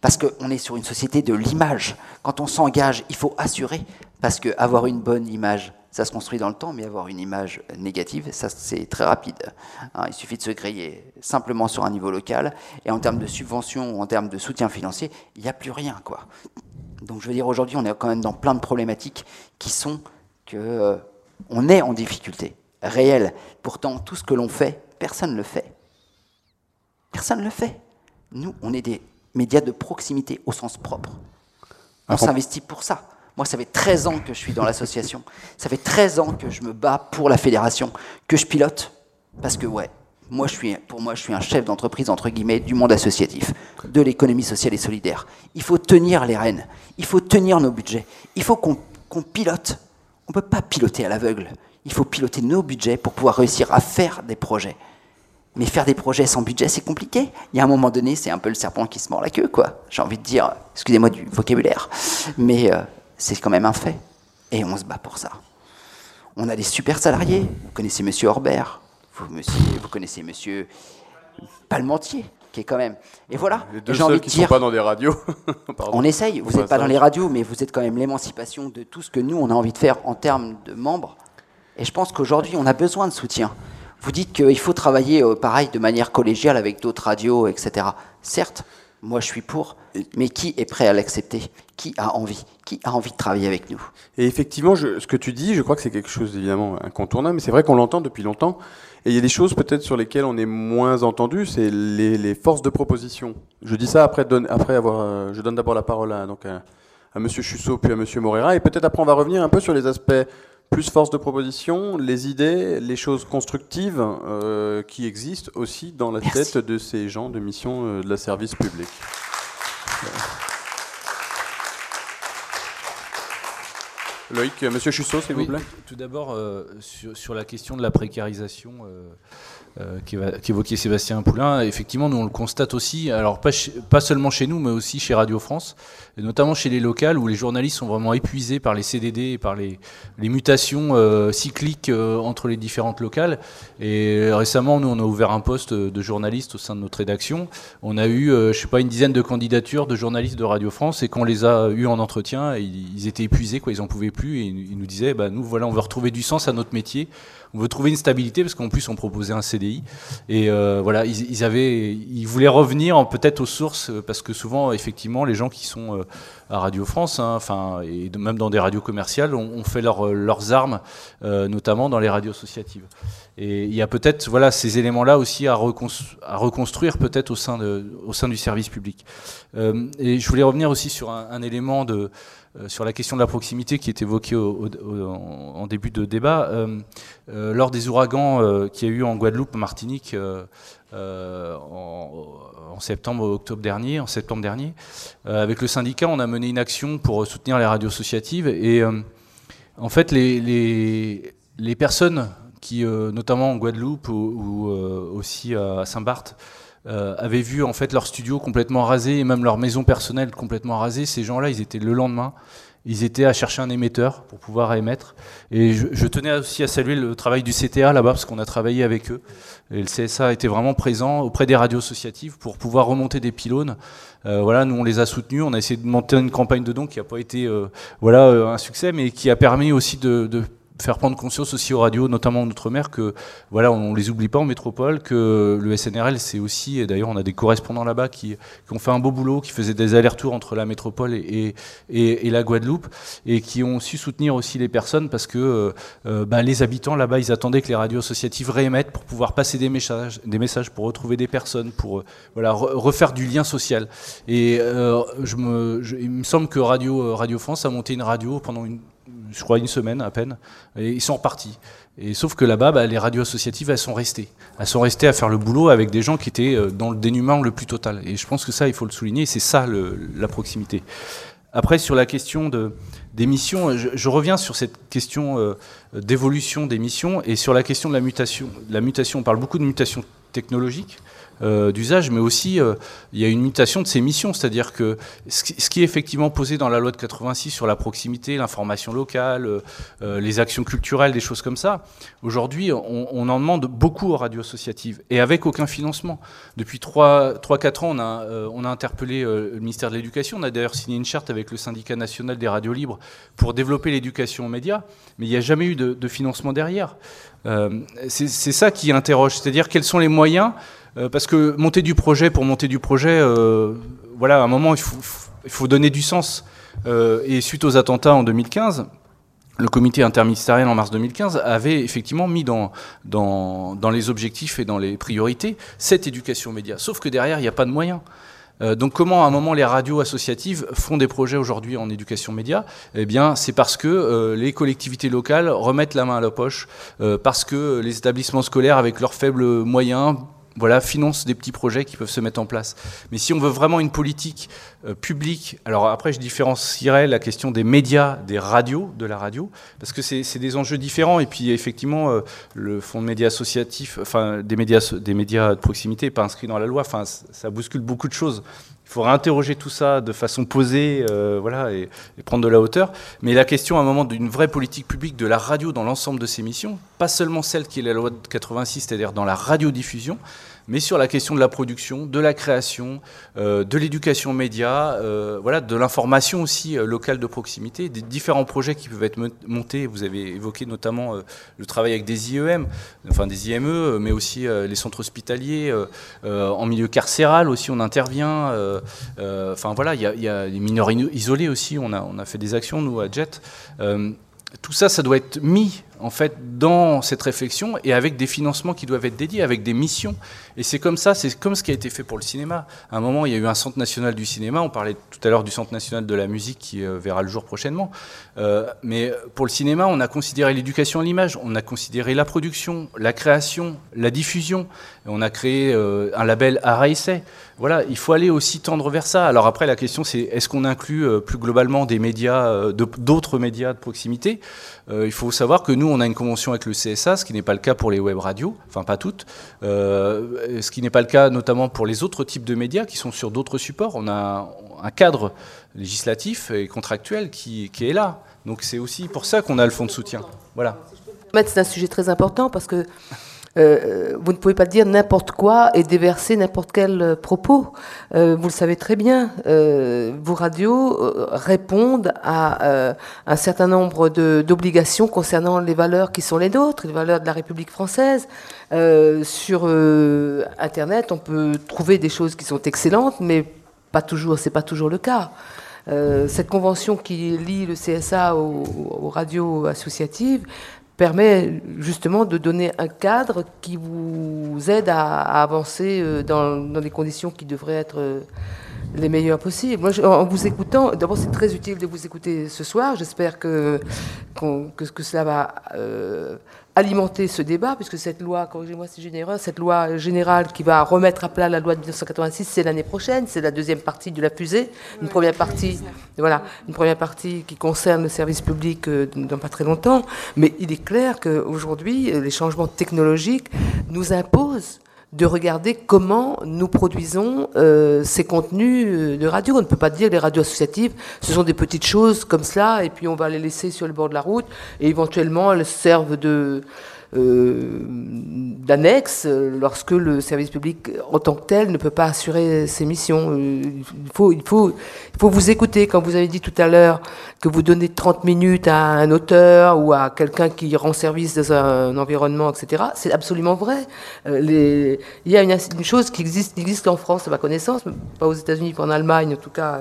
Parce qu'on est sur une société de l'image. Quand on s'engage, il faut assurer. Parce qu'avoir une bonne image, ça se construit dans le temps, mais avoir une image négative, ça c'est très rapide. Hein. il suffit de se griller simplement sur un niveau local, et en termes de subventions ou en termes de soutien financier, il n'y a plus rien. quoi. Donc je veux dire, aujourd'hui, on est quand même dans plein de problématiques qui sont que euh, on est en difficulté réelle. Pourtant, tout ce que l'on fait, personne ne le fait. Personne ne le fait. Nous, on est des médias de proximité au sens propre. On s'investit pour ça. Moi, ça fait 13 ans que je suis dans l'association. Ça fait 13 ans que je me bats pour la fédération, que je pilote. Parce que, ouais, moi, je suis, pour moi, je suis un chef d'entreprise, entre guillemets, du monde associatif, de l'économie sociale et solidaire. Il faut tenir les rênes. Il faut tenir nos budgets. Il faut qu'on pilote. On ne peut pas piloter à l'aveugle. Il faut piloter nos budgets pour pouvoir réussir à faire des projets. Mais faire des projets sans budget, c'est compliqué. Il y a un moment donné, c'est un peu le serpent qui se mord la queue, quoi. J'ai envie de dire, excusez-moi du vocabulaire. Mais euh, c'est quand même un fait. Et on se bat pour ça. On a des super salariés. Vous connaissez Monsieur Orbert. Vous, vous connaissez Monsieur Palmentier, qui est quand même. Et voilà. Les deux seuls qui ne sont pas dans des radios. *laughs* on essaye. Vous n'êtes pas dans les radios, mais vous êtes quand même l'émancipation de tout ce que nous, on a envie de faire en termes de membres. Et je pense qu'aujourd'hui, on a besoin de soutien. Vous dites qu'il faut travailler euh, pareil de manière collégiale avec d'autres radios, etc. Certes, moi je suis pour, mais qui est prêt à l'accepter? Qui a envie? Qui a envie de travailler avec nous Et effectivement, ce que tu dis, je crois que c'est quelque chose d'évidemment incontournable, mais c'est vrai qu'on l'entend depuis longtemps. Et il y a des choses peut-être sur lesquelles on est moins entendu, c'est les, forces de proposition. Je dis ça après, après avoir. Euh, je donne d'abord la parole à, donc à, à M. Chussot puis à M. Morera, et peut-être après on va revenir un peu sur les aspects plus force de proposition, les idées, les choses constructives euh, qui existent aussi dans la tête de ces gens de mission euh, de la service public. Loïc, Monsieur Chussot, s'il vous plaît. Tout d'abord, sur, sur, la question de la précarisation euh, qu'évoquait Sébastien Poulain, effectivement, nous on le constate aussi, alors pas, pas seulement chez nous, mais aussi chez Radio France, et notamment chez les locales où les journalistes sont vraiment épuisés par les CDD et par les, les mutations euh, cycliques euh, entre les différentes locales. Et récemment, nous on a ouvert un poste de journaliste au sein de notre rédaction. On a eu, je sais pas, une dizaine de candidatures de journalistes de Radio France, et quand les a eu en entretien, ils, étaient épuisés, quoi, ils en pouvaient plus, et ils nous disaient, bah, nous voilà, on veut retrouver du sens à notre métier on veut trouver une stabilité parce qu'en plus on proposait un CDI et euh, voilà ils, avaient ils voulaient revenir peut-être aux sources parce que souvent effectivement les gens qui sont euh, à Radio France hein, enfin et même dans des radios commerciales ont, fait leurs armes euh, notamment dans les radios associatives. Et il y a peut-être voilà ces éléments là aussi à, reconstruire peut-être au sein de au sein du service public. Et je voulais revenir aussi sur un élément de euh, sur la question de la proximité qui est évoquée en début de débat. Euh, euh, lors des ouragans qu'il y a eu en Guadeloupe, en Martinique, en, septembre, octobre dernier, en septembre dernier, avec le syndicat, on a mené une action pour soutenir les radios associatives. Et en fait, les, personnes qui, notamment en Guadeloupe ou, aussi à Saint-Barth, euh, avaient vu en fait leur studio complètement rasé et même leur maison personnelle complètement rasée. Ces gens-là, ils étaient le lendemain, ils étaient à chercher un émetteur pour pouvoir émettre. Et je, tenais aussi à saluer le travail du CTA là-bas parce qu'on a travaillé avec eux. Et le CSA était vraiment présent auprès des radios associatives pour pouvoir remonter des pylônes. Euh, voilà, nous on les a soutenus, on a essayé de monter une campagne de dons qui n'a pas été euh, voilà un succès, mais qui a permis aussi de, de faire prendre conscience aussi aux radios, notamment en Outre-mer, que voilà, on les oublie pas en métropole, que le SNRL, c'est aussi, et d'ailleurs on a des correspondants là-bas qui, ont fait un beau boulot, qui faisaient des allers-retours entre la métropole et, la Guadeloupe, et qui ont su soutenir aussi les personnes parce que euh, euh, bah, les habitants là-bas, ils attendaient que les radios associatives réémettent pour pouvoir passer des messages, des messages pour retrouver des personnes, pour euh, voilà, refaire du lien social. Et il me semble que radio France a monté une radio pendant une je crois, une semaine à peine, et ils sont repartis. Et sauf que là-bas, bah, les radios associatives, elles sont restées. Elles sont restées à faire le boulot avec des gens qui étaient euh, dans le dénuement le plus total. Et je pense que ça, il faut le souligner, c'est ça la proximité. Après, sur la question de, des missions, je, reviens sur cette question euh, d'évolution des missions et sur la question de la mutation. La mutation, on parle beaucoup de mutation technologique. Euh, d'usage, mais aussi euh, il y a une mutation de ces missions, c'est-à-dire que ce qui est effectivement posé dans la loi de 86 sur la proximité, l'information locale, euh, les actions culturelles, des choses comme ça, aujourd'hui on, en demande beaucoup aux radios associatives et avec aucun financement. Depuis 3-4 ans, on a, on a interpellé le ministère de l'Éducation, on a d'ailleurs signé une charte avec le syndicat national des radios libres pour développer l'éducation aux médias, mais il n'y a jamais eu de, financement derrière. c'est ça qui interroge, c'est-à-dire quels sont les moyens parce que monter du projet pour monter du projet, euh, voilà, à un moment, il faut, donner du sens. Euh, et suite aux attentats en 2015, le comité interministériel en mars 2015 avait effectivement mis dans, les objectifs et dans les priorités cette éducation média. Sauf que derrière, il n'y a pas de moyens. donc comment à un moment les radios associatives font des projets aujourd'hui en éducation média? Eh bien c'est parce que les collectivités locales remettent la main à la poche, parce que les établissements scolaires avec leurs faibles moyens voilà, finance des petits projets qui peuvent se mettre en place. Mais si on veut vraiment une politique euh, publique, alors après je différencierais la question des médias, des radios, de la radio, parce que c'est des enjeux différents. Et puis effectivement, euh, le fonds de médias associatifs, enfin des médias, des médias de proximité pas inscrit dans la loi. Enfin, ça bouscule beaucoup de choses. Il faudra interroger tout ça de façon posée, euh, voilà, et, et, prendre de la hauteur. Mais la question, à un moment, d'une vraie politique publique de la radio dans l'ensemble de ses missions, pas seulement celle qui est la loi de 86, c'est-à-dire dans la radiodiffusion, mais sur la question de la production, de la création, euh, de l'éducation média, euh, voilà, de l'information aussi euh, locale de proximité, des différents projets qui peuvent être montés. Vous avez évoqué notamment le travail avec des IEM, enfin des IME, mais aussi les centres hospitaliers, en milieu carcéral aussi on intervient. enfin voilà, il y, a les mineurs isolés aussi. On a, on a fait des actions nous à Jet. tout ça, ça doit être mis en fait, dans cette réflexion et avec des financements qui doivent être dédiés, avec des missions. Et c'est comme ça, c'est comme ce qui a été fait pour le cinéma. À un moment, il y a eu un centre national du cinéma. On parlait tout à l'heure du centre national de la musique qui euh, verra le jour prochainement. Euh, mais pour le cinéma, on a considéré l'éducation à l'image, on a considéré la production, la création, la diffusion. On a créé euh, un label Art Voilà, il faut aller aussi tendre vers ça. Alors après, la question, c'est est-ce qu'on inclut plus globalement des médias, d'autres médias de proximité? Il faut savoir que nous, on a une convention avec le CSA, ce qui n'est pas le cas pour les web radios, enfin pas toutes, euh, ce qui n'est pas le cas notamment pour les autres types de médias qui sont sur d'autres supports. On a un cadre législatif et contractuel qui, qui est là. Donc c'est aussi pour ça qu'on a le fonds de soutien. Voilà. C'est un sujet très important parce que euh, vous ne pouvez pas dire n'importe quoi et déverser n'importe quel euh, propos. Euh, vous le savez très bien. vos radios répondent à un certain nombre d'obligations concernant les valeurs qui sont les nôtres, les valeurs de la République française. sur Internet, on peut trouver des choses qui sont excellentes, mais pas toujours. C'est pas toujours le cas. cette convention qui lie le CSA aux radios associatives, permet justement de donner un cadre qui vous aide à, avancer euh, dans, dans, des conditions qui devraient être euh, les meilleures possibles. Moi, en vous écoutant, d'abord c'est très utile de vous écouter ce soir. J'espère que, que, que, cela va euh, alimenter ce débat, puisque cette loi, corrigez-moi si généreux, cette loi générale qui va remettre à plat la loi de 1986, c'est l'année prochaine, c'est la deuxième partie de la fusée, une première partie, voilà, une première partie qui concerne le service public euh, dans pas très longtemps, mais il est clair qu'aujourd'hui, les changements technologiques nous imposent de regarder comment nous produisons euh, ces contenus euh, de radio. On ne peut pas dire les radios associatives, ce sont des petites choses comme cela, et puis on va les laisser sur le bord de la route, et éventuellement elles servent de d'annexe lorsque le service public en tant que tel ne peut pas assurer ses missions. Euh, il faut, il faut, il faut vous écouter. Quand vous avez dit tout à l'heure que vous donnez 30 minutes à un auteur ou à quelqu'un qui rend service dans un environnement, etc., c'est absolument vrai. Euh, il y a une, une chose qui existe, qui existe en France, à ma connaissance, pas aux États-Unis, pas en Allemagne, en tout cas,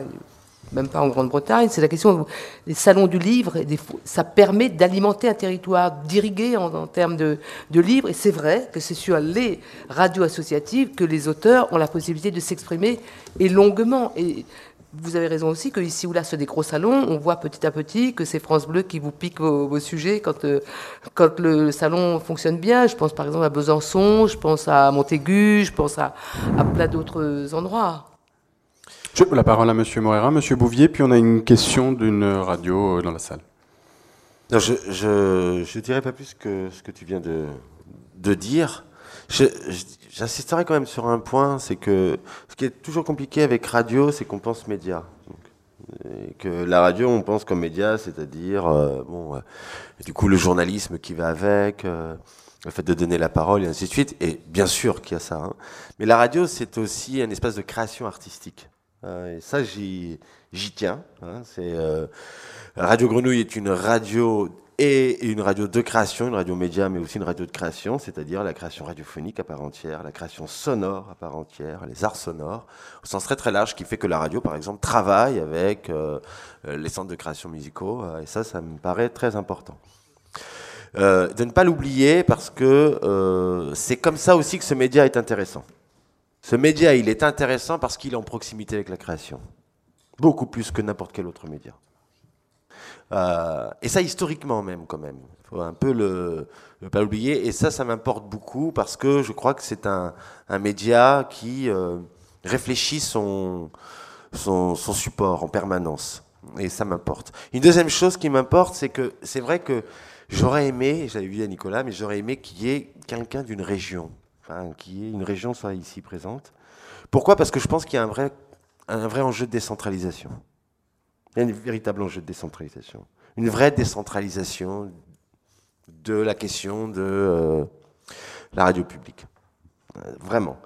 même pas en Grande-Bretagne, c'est la question des salons du livre. ça permet d'alimenter un territoire, d'irriguer en, termes de, livres. Et c'est vrai que c'est sur les radios associatives que les auteurs ont la possibilité de s'exprimer et longuement. Et vous avez raison aussi que ici ou là, sur des gros salons, on voit petit à petit que c'est France Bleu qui vous pique vos, sujets quand, euh, quand le salon fonctionne bien. Je pense par exemple à Besançon, je pense à Montaigu, je pense à, à plein d'autres endroits. La parole à M. Moreira, M. Bouvier, puis on a une question d'une radio euh, dans la salle. je ne dirais pas plus que ce que tu viens de, de dire. J'insisterai quand même sur un point, c'est que ce qui est toujours compliqué avec radio, c'est qu'on pense média. et que la radio, on pense comme média, c'est-à-dire, euh, bon, euh, du coup, le journalisme qui va avec, le fait de donner la parole et ainsi de suite. Et bien sûr qu'il y a ça. Hein. Mais la radio, c'est aussi un espace de création artistique. Euh, et ça, j'y tiens. Hein. c'est, euh, radio Grenouille est une radio et une radio de création, une radio média, mais aussi une radio de création, c'est-à-dire la création radiophonique à part entière, la création sonore à part entière, les arts sonores, au sens très très large, qui fait que la radio, par exemple, travaille avec euh, les centres de création musicaux, et ça, ça me paraît très important. de ne pas l'oublier parce que c'est comme ça aussi que ce média est intéressant. Ce média, il est intéressant parce qu'il est en proximité avec la création. Beaucoup plus que n'importe quel autre média. Euh, et ça, historiquement même, quand même. Il faut un peu le, pas l'oublier. Et ça, ça m'importe beaucoup parce que je crois que c'est un, média qui euh, réfléchit son, son, support en permanence. Et ça m'importe. Une deuxième chose qui m'importe, c'est que c'est vrai que j'aurais aimé, j'avais vu à Nicolas, mais j'aurais aimé qu'il y ait quelqu'un d'une région qui est une région soit ici présente. Pourquoi? Parce que je pense qu'il y a un vrai, un vrai enjeu de décentralisation. Il y a un véritable enjeu de décentralisation. Une vraie décentralisation de la question de euh, la radio publique. Euh, vraiment.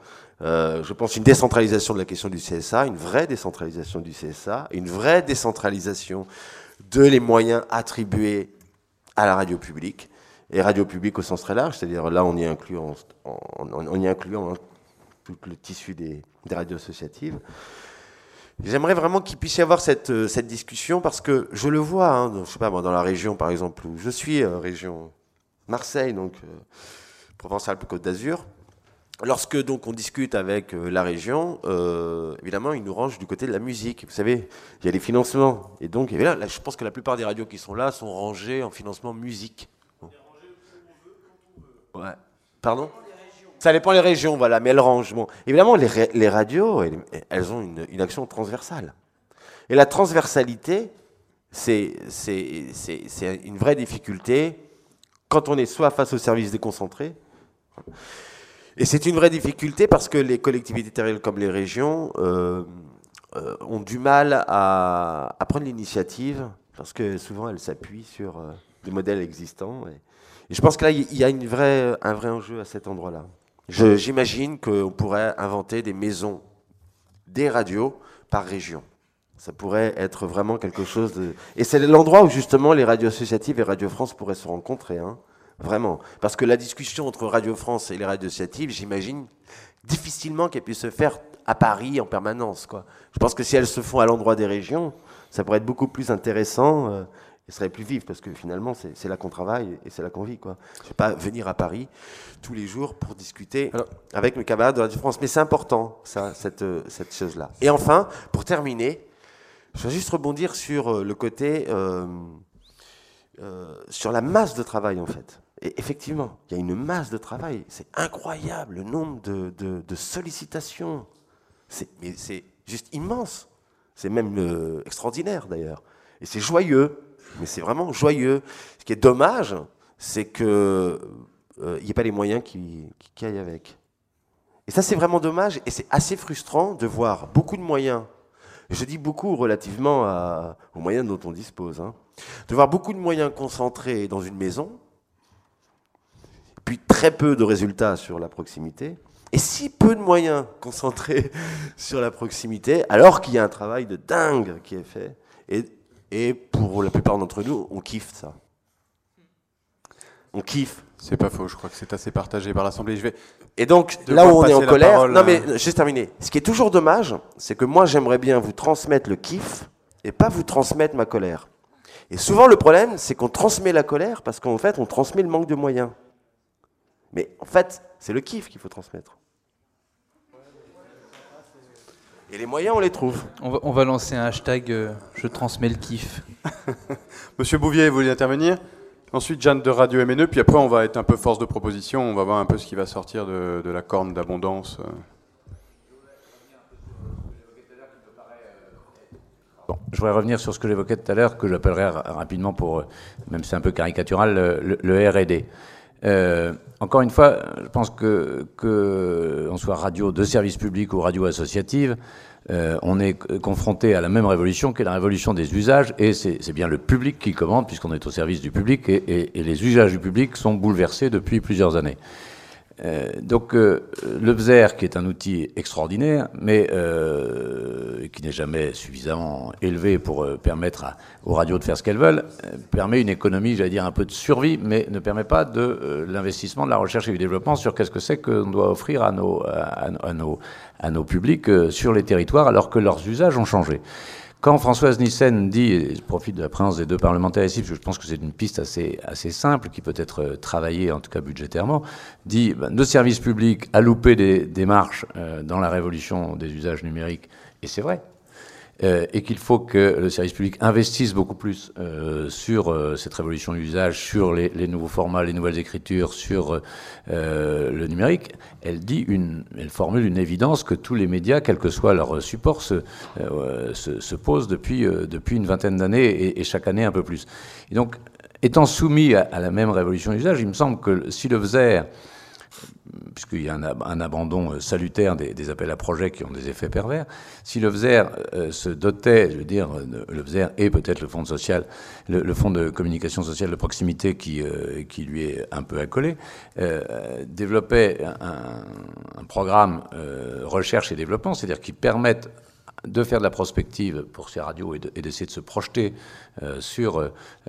Euh, je pense une décentralisation de la question du CSA, une vraie décentralisation du CSA, une vraie décentralisation de les moyens attribués à la radio publique et radio publique au sens très large, c'est-à-dire là on y inclut, en, y inclut tout le tissu des, radios associatives. J'aimerais vraiment qu'il puisse y avoir cette, euh, cette, discussion parce que je le vois, hein, je sais pas moi, dans la région par exemple où je suis, euh, région Marseille, donc Provence-Alpes-Côte d'Azur. Lorsque donc on discute avec la région, évidemment, ils nous rangent du côté de la musique. Vous savez, il y a les financements. Et donc, là, je pense que la plupart des radios qui sont là sont rangées en financement musique. Ouais. Pardon? Ça dépend des régions, voilà, mais elles rangent. Évidemment, les, radios, elles, ont une, action transversale. Et la transversalité, c'est une vraie difficulté quand on est soit face aux services déconcentrés, et c'est une vraie difficulté parce que les collectivités territoriales comme les régions euh, euh, ont du mal à, prendre l'initiative parce que souvent elles s'appuient sur euh, des modèles existants. Et, et je pense que là, il y a une vraie, un vrai enjeu à cet endroit-là. J'imagine qu'on pourrait inventer des maisons, des radios par région. Ça pourrait être vraiment quelque chose de... Et c'est l'endroit où justement les radios associatives et Radio France pourraient se rencontrer, hein, vraiment. Parce que la discussion entre Radio France et les radios associatives, j'imagine difficilement qu'elle puisse se faire à Paris en permanence. Quoi. Je pense que si elles se font à l'endroit des régions, ça pourrait être beaucoup plus intéressant euh, et serait plus vive, parce que finalement, c'est là qu'on travaille et c'est là qu'on vit. Quoi. Je ne vais pas venir à Paris tous les jours pour discuter avec mes camarades de Radio France, mais c'est important, ça, cette, cette chose-là. Et enfin, pour terminer, je vais juste rebondir sur euh, le côté, euh, euh, sur la masse de travail, en fait. Et effectivement, il y a une masse de travail. C'est incroyable le nombre de, de, sollicitations. Mais c'est juste immense. C'est même extraordinaire, d'ailleurs. Et c'est joyeux mais c'est vraiment joyeux. Ce qui est dommage, c'est qu'il euh, n'y ait pas les moyens qui, qui, aillent avec. Et ça, c'est vraiment dommage, et c'est assez frustrant de voir beaucoup de moyens. Je dis beaucoup relativement aux moyens dont on dispose. Hein, de voir beaucoup de moyens concentrés dans une maison, puis très peu de résultats sur la proximité, et si peu de moyens concentrés *laughs* sur la proximité, alors qu'il y a un travail de dingue qui est fait. Et pour la plupart d'entre nous, on kiffe ça. On kiffe. C'est pas faux, je crois que c'est assez partagé par l'Assemblée. Je vais et donc, là où on est en colère, non mais juste terminé. Ce qui est toujours dommage, c'est que moi j'aimerais bien vous transmettre le kiff et pas vous transmettre ma colère. Et souvent le problème, c'est qu'on transmet la colère parce qu'en fait on transmet le manque de moyens. Mais en fait, c'est le kiff qu'il faut transmettre. Et les moyens, on les trouve. On va, lancer un hashtag euh, Je transmets le kiff. *laughs* Monsieur Bouvier, vous voulez intervenir? Ensuite, Jeanne de Radio MNE, puis après, on va être un peu force de proposition, on va voir un peu ce qui va sortir de, la corne d'abondance. Bon, je voudrais revenir sur ce que j'évoquais tout à l'heure, que j'appellerais rapidement, pour, euh, même si c'est un peu caricatural, le, le RD. Euh, encore une fois, je pense que, que on soit radio de service public ou radio associative, euh, on est confronté à la même révolution qu'est la révolution des usages, et c'est bien le public qui commande, puisqu'on est au service du public, et, et, les usages du public sont bouleversés depuis plusieurs années. Euh, donc euh, le BZER, qui est un outil extraordinaire, mais euh, qui n'est jamais suffisamment élevé pour permettre aux radios de faire ce qu'elles veulent, permet une économie, j'allais dire, un peu de survie, mais ne permet pas de l'investissement, de la recherche et du développement sur qu'est-ce que c'est qu'on doit offrir à nos, à nos, à nos publics sur les territoires, alors que leurs usages ont changé. Quand Françoise Nissen dit, et je profite de la présence des deux parlementaires ici, parce que je pense que c'est une piste assez, simple, qui peut être euh, travaillée, en tout cas budgétairement, dit ben, nos services publics a loupé des démarches euh, dans la révolution des usages numériques, et c'est vrai, et qu'il faut que le service public investisse beaucoup plus euh, sur euh, cette révolution d'usage, sur les, les, nouveaux formats, les nouvelles écritures, sur le numérique, elle dit une, elle formule une évidence que tous les médias, quel que soit leur support, se, se, se posent depuis, depuis une vingtaine d'années et, et, chaque année un peu plus. Et donc, étant soumis à, à la même révolution d'usage, il me semble que si le faisait puisqu'il y a un, abandon euh, salutaire des, appels à projets qui ont des effets pervers, si le FZER euh, se dotait, je veux dire, le FZER et peut-être le fonds social, le, fonds de communication sociale de proximité qui, euh, qui lui est un peu accolé, développait un, programme recherche et développement, c'est-à-dire qui permette de faire de la prospective pour ces radios et d'essayer de, se projeter euh, sur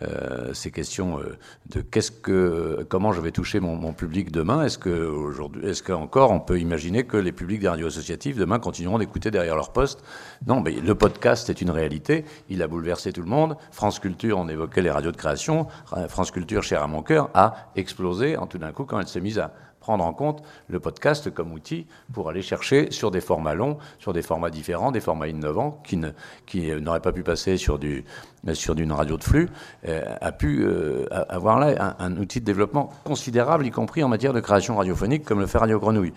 euh, ces questions euh, de qu'est-ce que, comment je vais toucher mon, public demain? Est-ce que aujourd'hui, est-ce qu'encore on peut imaginer que les publics des radios associatives demain continueront d'écouter derrière leur poste? Non, mais le podcast est une réalité. Il a bouleversé tout le monde. France Culture, on évoquait les radios de création. France Culture, cher à mon cœur, a explosé en tout d'un coup quand elle s'est mise à prendre en compte le podcast comme outil pour aller chercher sur des formats longs, sur des formats différents, des formats innovants qui, ne, qui n'auraient pas pu passer sur, d'une radio de flux, euh, a pu euh, avoir là un, outil de développement considérable, y compris en matière de création radiophonique, comme le fait Radio Grenouille.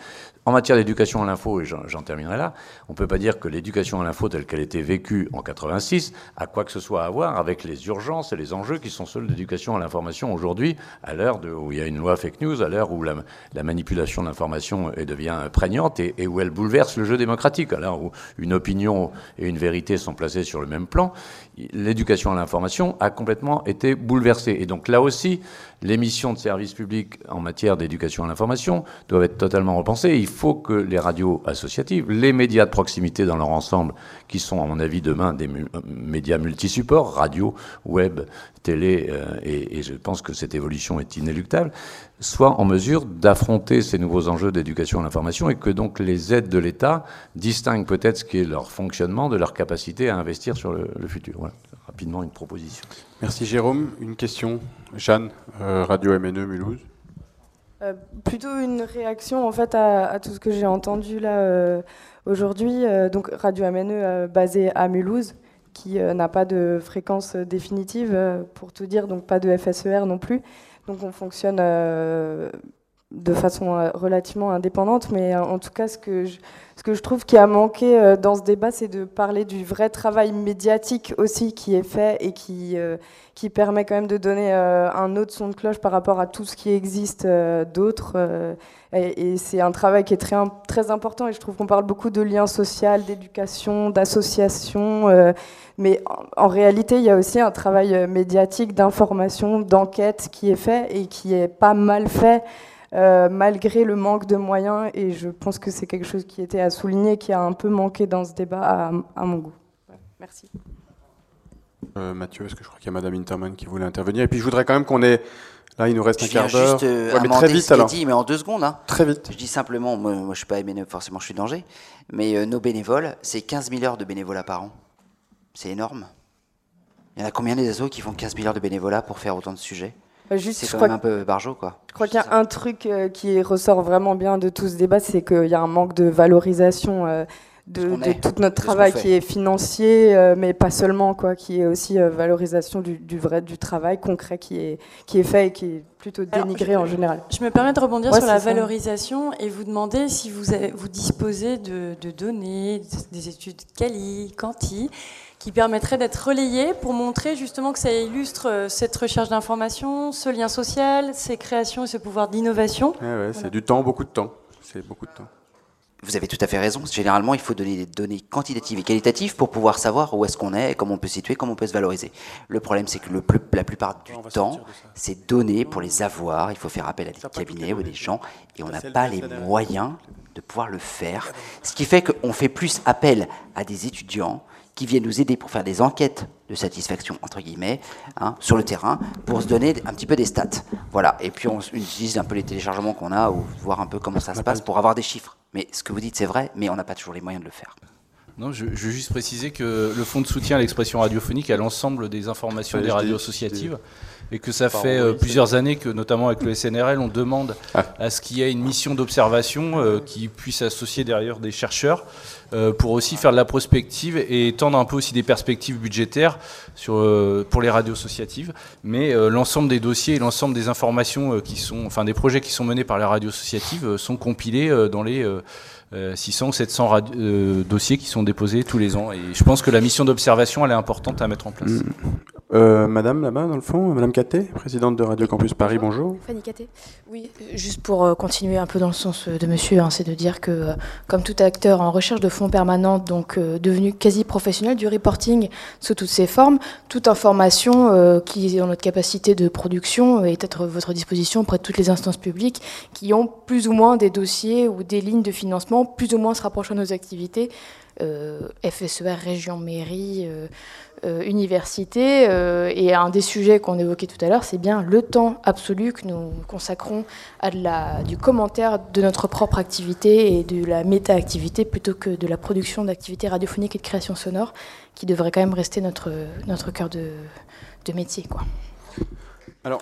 En matière d'éducation à l'info, et j'en terminerai là, on ne peut pas dire que l'éducation à l'info telle qu'elle était vécue en 86 a quoi que ce soit à voir avec les urgences et les enjeux qui sont ceux de l'éducation à l'information aujourd'hui, à l'heure où il y a une loi fake news, à l'heure où la, manipulation de l'information devient prégnante et, où elle bouleverse le jeu démocratique, à l'heure où une opinion et une vérité sont placées sur le même plan. L'éducation à l'information a complètement été bouleversée. Et donc là aussi, les missions de service public en matière d'éducation à l'information doivent être totalement repensées. Il faut que les radios associatives, les médias de proximité dans leur ensemble, qui sont à mon avis demain des médias multisupports, radio, web, télé, euh, et, je pense que cette évolution est inéluctable, soient en mesure d'affronter ces nouveaux enjeux d'éducation à l'information et que donc les aides de l'État distinguent peut-être ce qui est leur fonctionnement de leur capacité à investir sur le, futur. Rapidement une proposition. Merci Jérôme. Une question Jeanne, euh, Radio MNE Mulhouse. Euh, plutôt une réaction en fait à, tout ce que j'ai entendu là euh, aujourd'hui. donc Radio MNE basée à Mulhouse, qui n'a pas de fréquence définitive pour tout dire, donc pas de FSER non plus. Donc on fonctionne de façon relativement indépendante, mais en tout cas ce que je, ce que je trouve qui a manqué euh, dans ce débat, c'est de parler du vrai travail médiatique aussi qui est fait et qui, euh, qui permet quand même de donner euh, un autre son de cloche par rapport à tout ce qui existe d'autre. et, c'est un travail qui est très, très important et je trouve qu'on parle beaucoup de liens sociaux, d'éducation, d'association. mais en, en, réalité, il y a aussi un travail médiatique, d'information, d'enquête qui est fait et qui est pas mal fait. Euh, malgré le manque de moyens. Et je pense que c'est quelque chose qui était à souligner, qui a un peu manqué dans ce débat à, mon goût. merci. Euh, Mathieu, est-ce que je crois qu'il y a Madame Interman qui voulait intervenir? Et puis je voudrais quand même qu'on ait. Là, il nous reste un quart d'heure. juste euh, mais très vite, ce alors. dit, mais en deux secondes. Hein. Très vite. Je dis simplement, moi, moi je suis pas MNE, forcément je suis danger, mais nos bénévoles, c'est 15 000 heures de bénévolat par an. C'est énorme. Il y en a combien des assos qui font 15 000 heures de bénévolat pour faire autant de sujets? C'est quand même un peu barjot, quoi. Je crois qu'il y a un truc euh, qui ressort vraiment bien de tout ce débat, c'est qu'il y a un manque de valorisation euh, de, tout notre travail qui est financier, euh, mais pas seulement, quoi, qui est aussi valorisation du, vrai du travail concret qui est, qui est fait et qui est plutôt dénigré en général. Je me permets de rebondir sur la valorisation et vous demander si vous, vous disposez de, de données, des études quali, quanti, qui permettrait d'être relayé pour montrer justement que ça illustre euh, cette recherche d'information, ce lien social, ces créations et ce pouvoir d'innovation. C'est du temps, beaucoup de temps. C'est beaucoup de temps. Vous avez tout à fait raison. Généralement, il faut donner des données quantitatives et qualitatives pour pouvoir savoir où est-ce qu'on est, comment on peut se situer, comment on peut se valoriser. Le problème, c'est que le plus, la plupart du temps, ces données, pour les avoir, il faut faire appel à des cabinets ou des gens, et on n'a pas les moyens de pouvoir le faire. Ce qui fait qu'on fait plus appel à des étudiants qui viennent nous aider pour faire des enquêtes de satisfaction, entre guillemets, hein, sur le terrain, pour se donner un petit peu des stats. Voilà. Et puis on utilise un peu les téléchargements qu'on a, ou voir un peu comment ça se passe pour avoir des chiffres. Mais ce que vous dites, c'est vrai, mais on n'a pas toujours les moyens de le faire. Non, je, je, veux juste préciser que le fonds de soutien à l'expression radiophonique a l'ensemble des informations des radios associatives et que ça fait euh, plusieurs années que, notamment avec le SNRL, on demande ah. à ce qu'il y ait une mission d'observation euh, qui puisse associer derrière des chercheurs euh, pour aussi faire de la prospective et étendre un peu aussi des perspectives budgétaires sur, pour les radios associatives. Mais l'ensemble des dossiers et l'ensemble des informations qui sont, enfin des projets qui sont menés par les radios associatives sont compilés dans les 600 ou 700 dossiers qui sont déposés tous les ans. Et je pense que la mission d'observation, elle est importante à mettre en place. Euh, madame là-bas, dans le fond, Madame Caté, présidente de Radio Campus Paris, bonjour. Fanny Caté. Oui, juste pour euh, continuer un peu dans le sens euh, de monsieur, hein, c'est de dire que, comme tout acteur en recherche de fonds permanents, donc devenu quasi professionnel du reporting sous toutes ses formes, toute information qui est dans notre capacité de production est à votre disposition auprès de toutes les instances publiques qui ont plus ou moins des dossiers ou des lignes de financement plus ou moins se rapprochant de nos activités FSER, région, mairie, université. et un des sujets qu'on évoquait tout à l'heure, c'est bien le temps absolu que nous consacrons à du commentaire de notre propre activité et de la méta-activité plutôt que de la production d'activités radiophoniques et de création sonore, qui devrait quand même rester notre, notre cœur de, de métier. Quoi. Alors,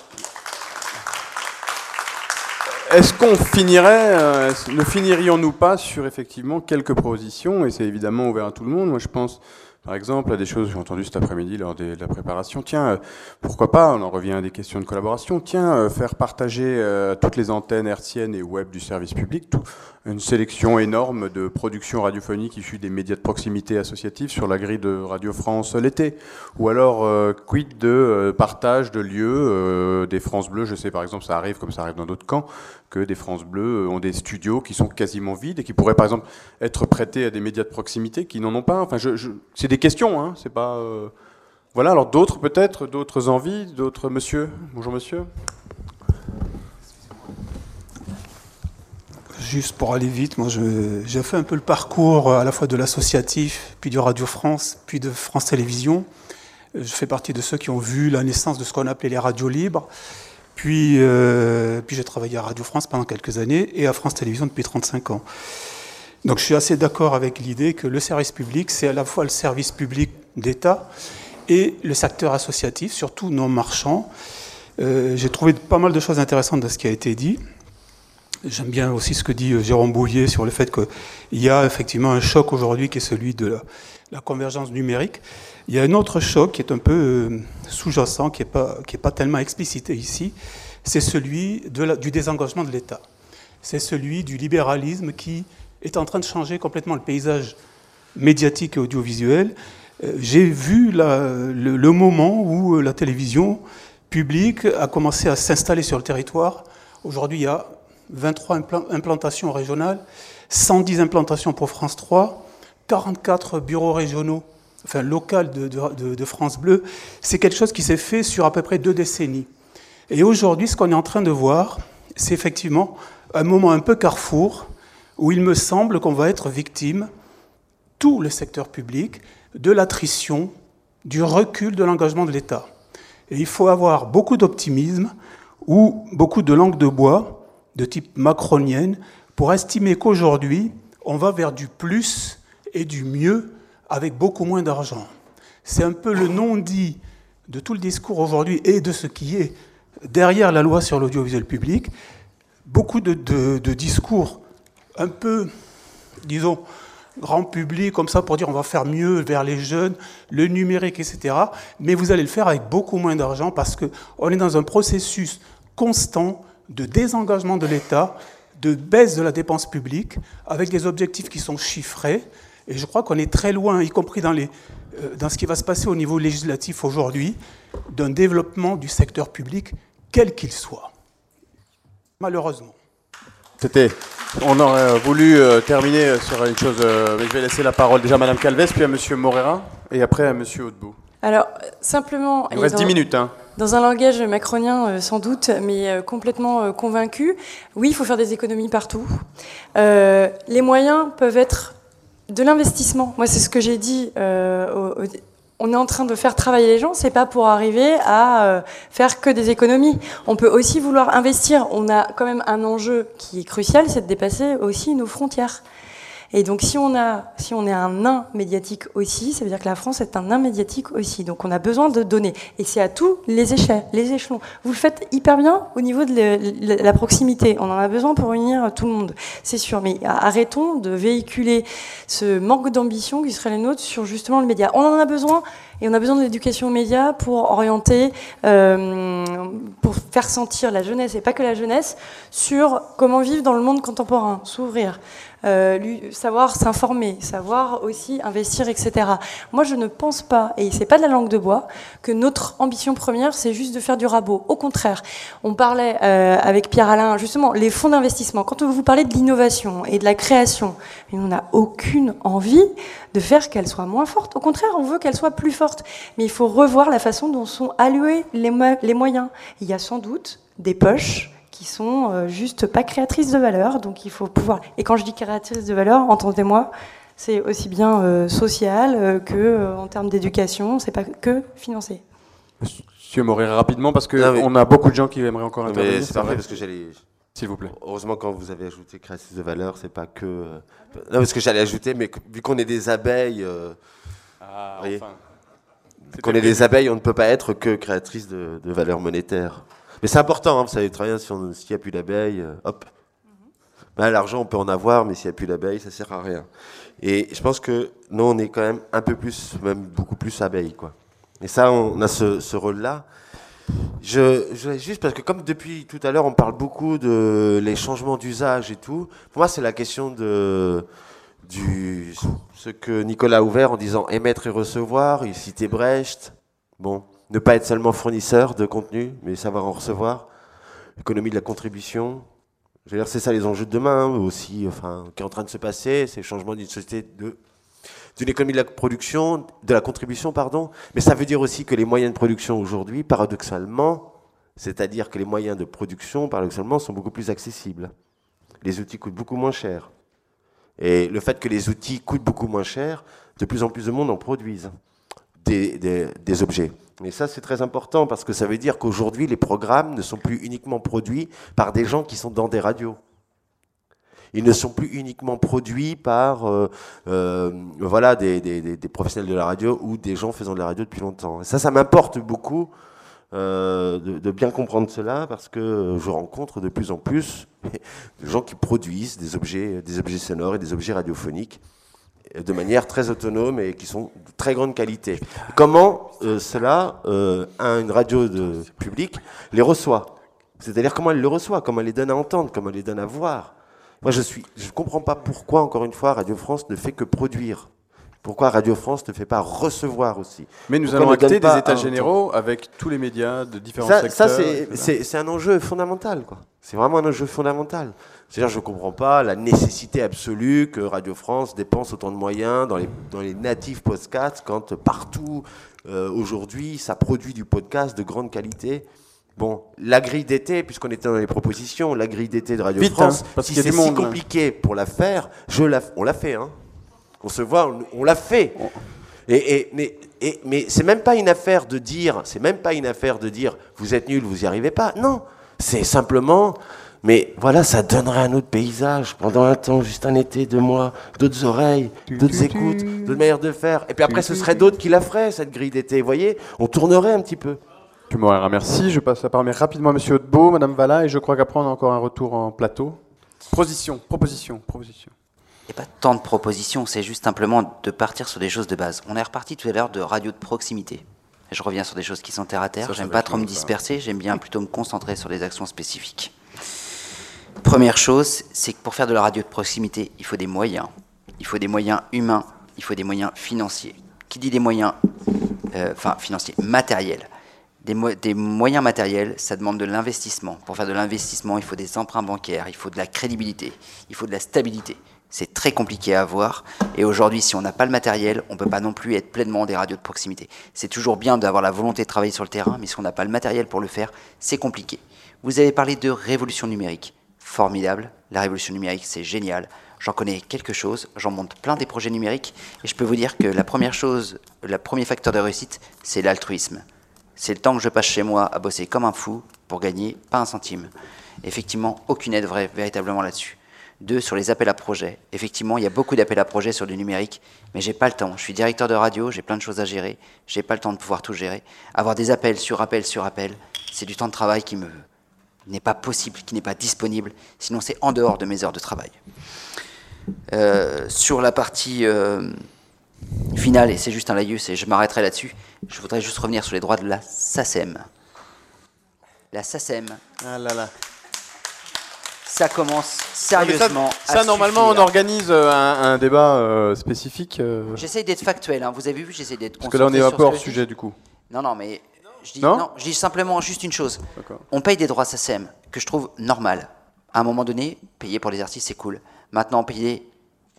est-ce qu'on finirait, euh, ne finirions-nous pas sur effectivement quelques propositions Et c'est évidemment ouvert à tout le monde. Moi, je pense par exemple, à des choses que j'ai entendues cet après-midi lors de la préparation. Tiens, euh, pourquoi pas, on en revient à des questions de collaboration, tiens, euh, faire partager euh, toutes les antennes hertziennes et web du service public, une sélection énorme de productions radiophoniques issues des médias de proximité associatifs sur la grille de Radio France l'été. Ou alors, quid de partage de lieux des France Bleues, je sais par exemple, ça arrive comme ça arrive dans d'autres camps, que des France Bleues ont des studios qui sont quasiment vides et qui pourraient par exemple être prêtés à des médias de proximité qui n'en ont pas. Enfin, c'est des questions, hein, c'est pas. Euh, voilà, alors d'autres peut-être, d'autres envies, d'autres monsieur. Bonjour monsieur. Juste pour aller vite, moi j'ai fait un peu le parcours à la fois de l'associatif, puis du Radio France, puis de France Télévisions. Je fais partie de ceux qui ont vu la naissance de ce qu'on appelait les radios libres. Puis, euh, puis j'ai travaillé à Radio France pendant quelques années et à France Télévisions depuis 35 ans. Donc je suis assez d'accord avec l'idée que le service public, c'est à la fois le service public d'État et le secteur associatif, surtout non marchand. Euh, j'ai trouvé pas mal de choses intéressantes dans ce qui a été dit. J'aime bien aussi ce que dit euh, Jérôme Bouvier sur le fait qu'il y a effectivement un choc aujourd'hui qui est celui de la convergence numérique. Il y a un autre choc qui est un peu euh, sous-jacent, qui n'est pas, pas tellement explicité ici, c'est celui du désengagement de l'État. C'est celui du libéralisme qui est en train de changer complètement le paysage médiatique et audiovisuel. Euh, j'ai vu le, le, moment où euh, la télévision publique a commencé à s'installer sur le territoire. Aujourd'hui, il y a 23 implantations régionales, 110 implantations pour France 3, 44 bureaux régionaux enfin local de, France Bleu, c'est quelque chose qui s'est fait sur à peu près deux décennies. Et aujourd'hui, ce qu'on est en train de voir, c'est effectivement un moment un peu carrefour où il me semble qu'on va être victime, tout le secteur public, de l'attrition, du recul de l'engagement de l'État. Et il faut avoir beaucoup d'optimisme ou beaucoup de langue de bois, de type macronienne, pour estimer qu'aujourd'hui, on va vers du plus et du mieux avec beaucoup moins d'argent. C'est un peu le non-dit de tout le discours aujourd'hui et de ce qui est derrière la loi sur l'audiovisuel public. Beaucoup de, discours un peu, disons, grand public, comme ça, pour dire on va faire mieux vers les jeunes, le numérique, etc. Mais vous allez le faire avec beaucoup moins d'argent parce qu'on est dans un processus constant de désengagement de l'État, de baisse de la dépense publique, avec des objectifs qui sont chiffrés, et je crois qu'on est très loin, y compris dans, les, euh, dans ce qui va se passer au niveau législatif aujourd'hui, d'un développement du secteur public, quel qu'il soit. Malheureusement. C'était. On aurait voulu euh, terminer sur une chose. Euh, je vais laisser la parole déjà à Mme Calves, puis à M. Morera, et après à M. Hautebout. Alors, simplement. Il reste 10 minutes. Hein. Dans un langage macronien, sans doute, mais complètement convaincu, oui, il faut faire des économies partout. les moyens peuvent être de l'investissement. Moi, c'est ce que j'ai dit. Euh, on est en train de faire travailler les gens, c'est pas pour arriver à euh, faire que des économies. On peut aussi vouloir investir. On a quand même un enjeu qui est crucial, c'est de dépasser aussi nos frontières. Et donc, si on, a, est un nain médiatique aussi, ça veut dire que la France est un nain médiatique aussi. Donc, on a besoin de donner. Et c'est à tous les échelons. Vous le faites hyper bien au niveau de la proximité. On en a besoin pour unir tout le monde, c'est sûr. Mais arrêtons de véhiculer ce manque d'ambition qui serait les nôtres sur justement le média. On en a besoin et on a besoin de l'éducation aux médias pour orienter, euh, pour faire sentir la jeunesse, et pas que la jeunesse, sur comment vivre dans le monde contemporain, s'ouvrir. Euh, savoir s'informer, savoir aussi investir, etc. Moi, je ne pense pas, et c'est pas de la langue de bois, que notre ambition première, c'est juste de faire du rabot. Au contraire, on parlait euh, avec Pierre Alain, justement, les fonds d'investissement. Quand vous parlez de l'innovation et de la création, on n'a aucune envie de faire qu'elle soit moins forte. Au contraire, on veut qu'elle soit plus forte. Mais il faut revoir la façon dont sont alloués les, les moyens. Il y a sans doute des poches qui sont euh, juste pas créatrices de valeur. Donc il faut pouvoir. Et quand je dis créatrices de valeur, entendez-moi, c'est aussi bien social que en termes d'éducation, c'est pas que financier. Monsieur Moreira, rapidement, parce qu'on a beaucoup de gens qui aimeraient encore intervenir. C'est parfait, parce que j'allais... S'il vous plaît. Heureusement, quand vous avez ajouté créatrice de valeur, c'est pas que. Non, parce que j'allais ajouter, mais vu qu'on est des abeilles. ah, enfin. Qu'on est des abeilles, on ne peut pas être que créatrice de, de valeur monétaire. Mais c'est important, hein, vous savez très bien, s'il n'y a plus d'abeilles, euh, hop. Ben, L'argent, on peut en avoir, mais s'il n'y a plus d'abeilles, ça ne sert à rien. Et je pense que nous, on est quand même un peu plus, même beaucoup plus abeilles. Quoi. Et ça, on a ce, ce rôle-là. Je, je juste parce que comme depuis tout à l'heure, on parle beaucoup de les changements d'usage et tout. Pour moi, c'est la question de du ce que Nicolas a ouvert en disant émettre et recevoir. Il citait Brecht. Bon, ne pas être seulement fournisseur de contenu, mais savoir en recevoir. L'économie de la contribution. Je veux dire, c'est ça les enjeux de demain hein, aussi, enfin, qui est en train de se passer, c'est le changement d'une société de d'une économie de la production, de la contribution, pardon. Mais ça veut dire aussi que les moyens de production aujourd'hui, paradoxalement, c'est-à-dire que les moyens de production, paradoxalement, sont beaucoup plus accessibles. Les outils coûtent beaucoup moins cher. Et le fait que les outils coûtent beaucoup moins cher, de plus en plus de monde en produisent des, des, objets. Et ça, c'est très important parce que ça veut dire qu'aujourd'hui, les programmes ne sont plus uniquement produits par des gens qui sont dans des radios. Ils ne sont plus uniquement produits par euh, euh, voilà, des, des, des, professionnels de la radio ou des gens faisant de la radio depuis longtemps. Et ça, ça m'importe beaucoup euh, de, bien comprendre cela parce que je rencontre de plus en plus *laughs* de gens qui produisent des objets, des objets sonores et des objets radiophoniques de manière très autonome et qui sont de très grande qualité. Comment cela, une radio de public les reçoit? C'est-à-dire comment elle le reçoit, comment elle les donne à entendre, comment elle les donne à voir? Moi, je suis, je comprends pas pourquoi, encore une fois, Radio France ne fait que produire. Pourquoi Radio France ne fait pas recevoir aussi Mais nous allons acter des états généraux avec tous les médias de différents secteurs. Ça, c'est un enjeu fondamental. C'est vraiment un enjeu fondamental. C'est-à-dire, je ne comprends pas la nécessité absolue que Radio France dépense autant de moyens dans les, dans les natifs podcasts quand partout, euh, aujourd'hui, ça produit du podcast de grande qualité. Bon, la grille d'été, puisqu'on était dans les propositions, la grille d'été de Radio France, hein, parce si c'est si compliqué pour la faire, je la, on l'a fait. Hein. On se voit, on, l'a fait. Et, et, mais, et, mais c'est même pas une affaire de dire, c'est même pas une affaire de dire, vous êtes nul, vous y arrivez pas. Non, c'est simplement, mais voilà, ça donnerait un autre paysage pendant un temps, juste un été, deux mois, d'autres oreilles, d'autres écoutes, d'autres manières de faire. Et puis après, ce serait d'autres qui la feraient cette grille d'été. Vous voyez, on tournerait un petit peu. Moreira, merci. Je passe la parole rapidement à M. Hautbeau, Mme Valla, et je crois qu'après on a encore un retour en plateau. Proposition, proposition, proposition. Il n'y a pas tant de propositions, c'est juste simplement de partir sur des choses de base. On est reparti tout à l'heure de radio de proximité. je reviens sur des choses qui sont terre à terre. J'aime pas trop me disperser, j'aime bien plutôt me concentrer sur des actions spécifiques. Première chose, c'est que pour faire de la radio de proximité, il faut des moyens. Il faut des moyens humains, il faut des moyens financiers. Qui dit des moyens, euh, enfin financiers, matériels des, moyens matériels, ça demande de l'investissement. Pour faire de l'investissement, il faut des emprunts bancaires, il faut de la crédibilité, il faut de la stabilité. C'est très compliqué à avoir. Et aujourd'hui, si on n'a pas le matériel, on ne peut pas non plus être pleinement des radios de proximité. C'est toujours bien d'avoir la volonté de travailler sur le terrain, mais si on n'a pas le matériel pour le faire, c'est compliqué. Vous avez parlé de révolution numérique. Formidable. La révolution numérique, c'est génial. J'en connais quelque chose, j'en monte plein des projets numériques, et je peux vous dire que la première chose, le premier facteur de réussite, c'est l'altruisme c'est le temps que je passe chez moi à bosser comme un fou pour gagner pas un centime. Effectivement, aucune aide vraie véritablement là-dessus. Deux, sur les appels à projets. Effectivement, il y a beaucoup d'appels à projets sur du numérique, mais j'ai pas le temps. Je suis directeur de radio, j'ai plein de choses à gérer, j'ai pas le temps de pouvoir tout gérer. Avoir des appels sur appels sur appels, c'est du temps de travail qui me n'est pas possible, qui n'est pas disponible, sinon c'est en dehors de mes heures de travail. Euh, sur la partie euh, finale, et c'est juste un laïus, et je m'arrêterai là-dessus, je voudrais juste revenir sur les droits de la SACEM. La SACEM. Ah là là. Ça commence sérieusement. ça, normalement, on organise euh, un, débat euh, spécifique. Euh. J'essaye d'être factuel, hein. vous avez vu, j'essaie d'être Parce que là, on est un peu hors sujet du coup. Non, non, mais je dis, non, je dis simplement juste une chose. On paye des droits SACEM que je trouve normal. À un moment donné, payer pour les artistes, c'est cool. Maintenant, payer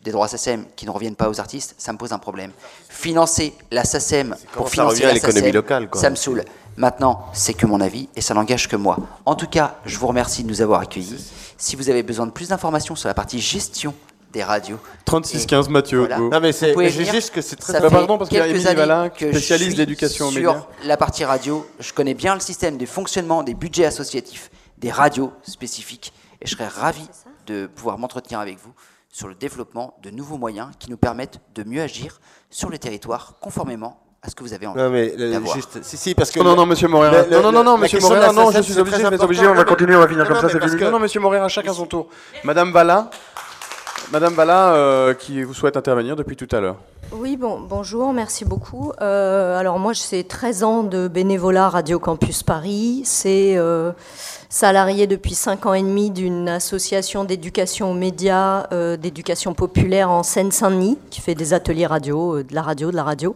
des droits SACEM qui ne reviennent pas aux artistes, ça me pose un problème. Financer la SACEM pour financer l'économie locale, ça me saoule. Maintenant, c'est que mon avis et ça n'engage que moi. En tout cas, je vous remercie de nous avoir accueillis. Si vous avez besoin de plus d'informations sur la partie gestion des radios. 36-15 Mathieu. Voilà. Non, mais c'est- juste que c'est très- Ça Bah, fait pardon, parce qu'il y a Émilie Valin qui que je spécialise suis l'éducation aux sur médias. la partie radio. Je connais bien le système de fonctionnement des budgets associatifs, des radios spécifiques, et je serais ravi de pouvoir m'entretenir avec vous sur le développement de nouveaux moyens qui nous permettent de mieux agir sur le territoire conformément à ce que vous avez envie Non, mais d'avoir. juste, si, si, parce que. Non, non, non, monsieur le- Non, non, non, non, monsieur la non, je suis obligé, vous obligé, on va continuer, on va finir comme ça, c'est fini. Non, non, monsieur Moreira, chacun son tour. Madame Bala, Madame Bala, euh, qui vous souhaite intervenir depuis tout à l'heure. Oui, bon, bonjour, merci beaucoup. Euh, alors moi, c'est 13 ans de bénévolat Radio Campus Paris. C'est euh, salarié depuis 5 ans et demi d'une association d'éducation aux médias, euh, d'éducation populaire en Seine-Saint-Denis, qui fait des ateliers radio, euh, de la radio, de la radio.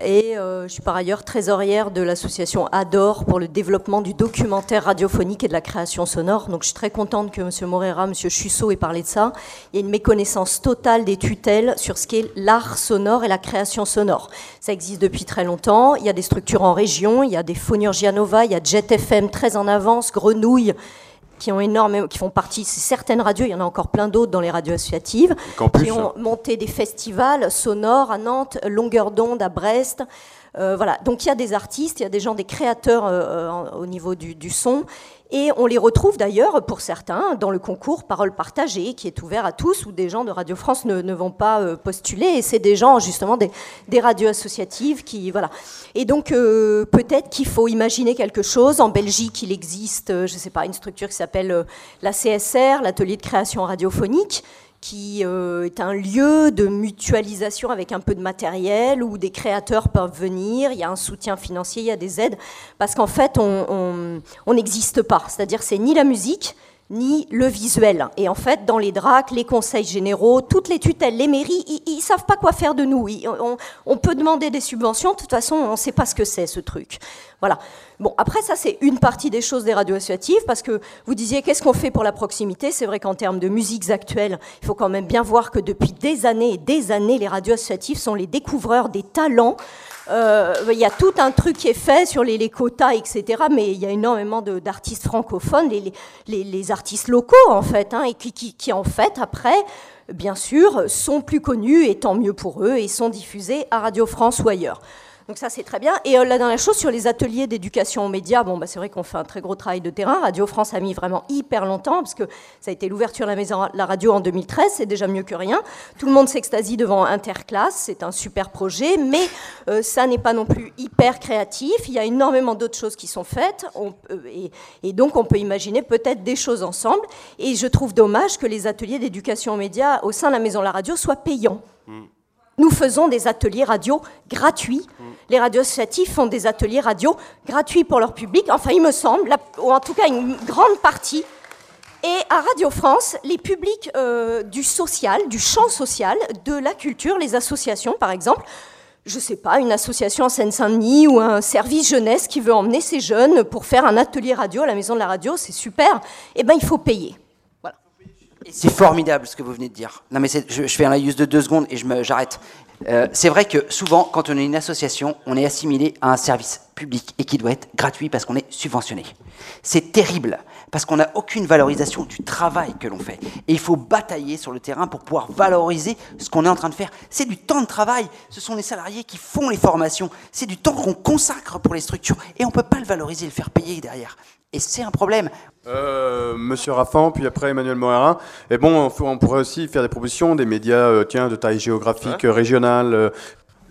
Et euh, je suis par ailleurs trésorière de l'association ADOR pour le développement du documentaire radiophonique et de la création sonore. Donc je suis très contente que M. Morera, M. Chussot ait parlé de ça. Il y a une méconnaissance totale des tutelles sur ce qu'est l'art sonore et la création sonore. Ça existe depuis très longtemps. Il y a des structures en région, il y a des Phonurgia Nova, il y a Jet FM très en avance, Grenouille qui ont énormément, qui font partie, certaines radios, il y en a encore plein d'autres dans les radios associatives, campus, qui ont hein. monté des festivals sonores à Nantes, Longueur d'onde à Brest. Euh, voilà, donc il y a des artistes, il y a des gens, des créateurs euh, euh, au niveau du, du son, et on les retrouve d'ailleurs pour certains dans le concours Parole partagée qui est ouvert à tous, où des gens de Radio France ne, vont pas euh, postuler, et c'est des gens justement des, radios associatives qui voilà. Et donc euh, peut-être qu'il faut imaginer quelque chose. En Belgique, il existe, euh, je ne sais pas, une structure qui s'appelle la CSR, l'atelier de création radiophonique qui euh, est un lieu de mutualisation avec un peu de matériel où des créateurs peuvent venir, il y a un soutien financier, il y a des aides, parce qu'en fait, on- n'existe pas. C'est-à-dire, c'est ni la musique, ni le visuel. Et en fait, dans les DRAC, les conseils généraux, toutes les tutelles, les mairies, ils ne savent pas quoi faire de nous. On, on peut demander des subventions, de toute façon, on ne sait pas ce que c'est, ce truc. Voilà. Bon, après, ça, c'est une partie des choses des radios associatives, parce que vous disiez, qu'est-ce qu'on fait pour la proximité? C'est vrai qu'en termes de musiques actuelles, il faut quand même bien voir que depuis des années et des années, les radios associatives sont les découvreurs des talents. Euh, Il y a tout un truc qui est fait sur les, les quotas, etc. Mais il y a énormément d'artistes francophones, les- les- les artistes locaux, en fait, hein, et qui, qui- qui, en fait, après, bien sûr, sont plus connus, et tant mieux pour eux, et sont diffusés à Radio France ou ailleurs. Donc ça, c'est très bien. Et euh, la dernière chose, sur les ateliers d'éducation aux médias, bon, bah, c'est vrai qu'on fait un très gros travail de terrain. Radio France a mis vraiment hyper longtemps, parce que ça a été l'ouverture de la maison la radio en 2013, c'est déjà mieux que rien. Tout le monde s'extasie devant Interclasse, c'est un super projet, mais euh, ça n'est pas non plus hyper créatif. Il y a énormément d'autres choses qui sont faites, et, et donc on peut imaginer peut-être des choses ensemble. Et je trouve dommage que les ateliers d'éducation aux médias au sein de la maison la radio soient payants. Nous faisons des ateliers radio gratuits. Les radios associatives font des ateliers radio gratuits pour leur public. Enfin, il me semble, ou en tout cas une grande partie. Et à Radio France, les publics euh, du social, du champ social, de la culture, les associations par exemple, je ne sais pas, une association en Seine-Saint-Denis ou un service jeunesse qui veut emmener ses jeunes pour faire un atelier radio à la maison de la radio, c'est super. Eh bien, il faut payer. C'est formidable ce que vous venez de dire. Non mais je, fais un laïus de deux secondes et j'arrête. Euh, c'est vrai que souvent, quand on est une association, on est assimilé à un service public et qui doit être gratuit parce qu'on est subventionné. C'est terrible parce qu'on n'a aucune valorisation du travail que l'on fait. Et il faut batailler sur le terrain pour pouvoir valoriser ce qu'on est en train de faire. C'est du temps de travail. Ce sont les salariés qui font les formations. C'est du temps qu'on consacre pour les structures et on ne peut pas le valoriser et le faire payer derrière. Et c'est un problème. Euh, Monsieur Raffan, puis après Emmanuel Morin. Et bon, on, on pourrait aussi faire des propositions, des médias, euh, tiens, de taille géographique, euh, régionale. euh.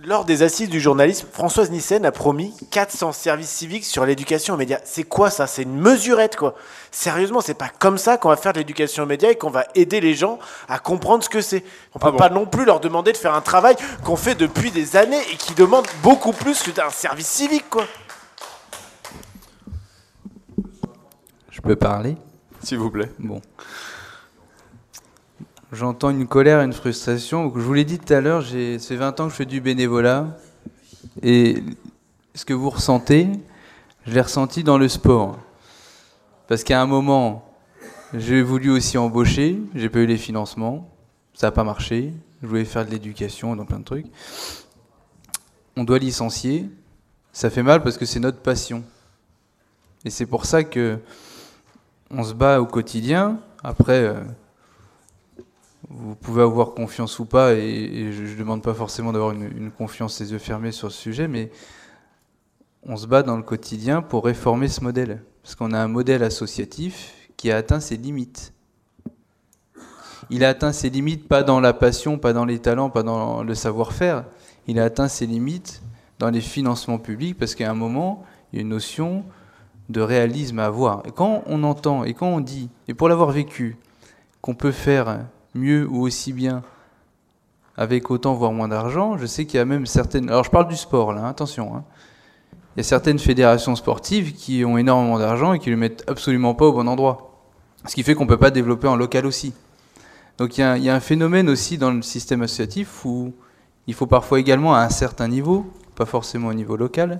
Lors des assises du journalisme, Françoise Nissen a promis 400 services civiques sur l'éducation aux médias. C'est quoi ça? C'est une mesurette quoi. Sérieusement, c'est pas comme ça qu'on va faire de l'éducation aux médias et qu'on va aider les gens à comprendre ce que c'est. On peut Ah bon pas non plus leur demander de faire un travail qu'on fait depuis des années et qui demande beaucoup plus que d'un service civique quoi. Je peux parler S'il vous plaît. Bon. J'entends une colère et une frustration. Je vous l'ai dit tout à l'heure, ça fait 20 ans que je fais du bénévolat. Et ce que vous ressentez, je l'ai ressenti dans le sport. Parce qu'à un moment, j'ai voulu aussi embaucher, j'ai pas eu les financements, ça n'a pas marché. Je voulais faire de l'éducation dans plein de trucs. On doit licencier. Ça fait mal parce que c'est notre passion. Et c'est pour ça que on se bat au quotidien. Après, euh, vous pouvez avoir confiance ou pas, et, je ne demande pas forcément d'avoir une, confiance les yeux fermés sur ce sujet, mais on se bat dans le quotidien pour réformer ce modèle. Parce qu'on a un modèle associatif qui a atteint ses limites. Il a atteint ses limites pas dans la passion, pas dans les talents, pas dans le savoir-faire. Il a atteint ses limites dans les financements publics parce qu'à un moment, il y a une notion de réalisme à avoir. Et quand on entend et quand on dit, et pour l'avoir vécu, qu'on peut faire mieux ou aussi bien avec autant voire moins d'argent, je sais qu'il y a même certaines... Alors je parle du sport là, attention. Hein. Il y a certaines fédérations sportives qui ont énormément d'argent et qui ne le mettent absolument pas au bon endroit. Ce qui fait qu'on ne peut pas développer en local aussi. Donc il y, a, un phénomène aussi dans le système associatif où il faut parfois également à un certain niveau, pas forcément au niveau local,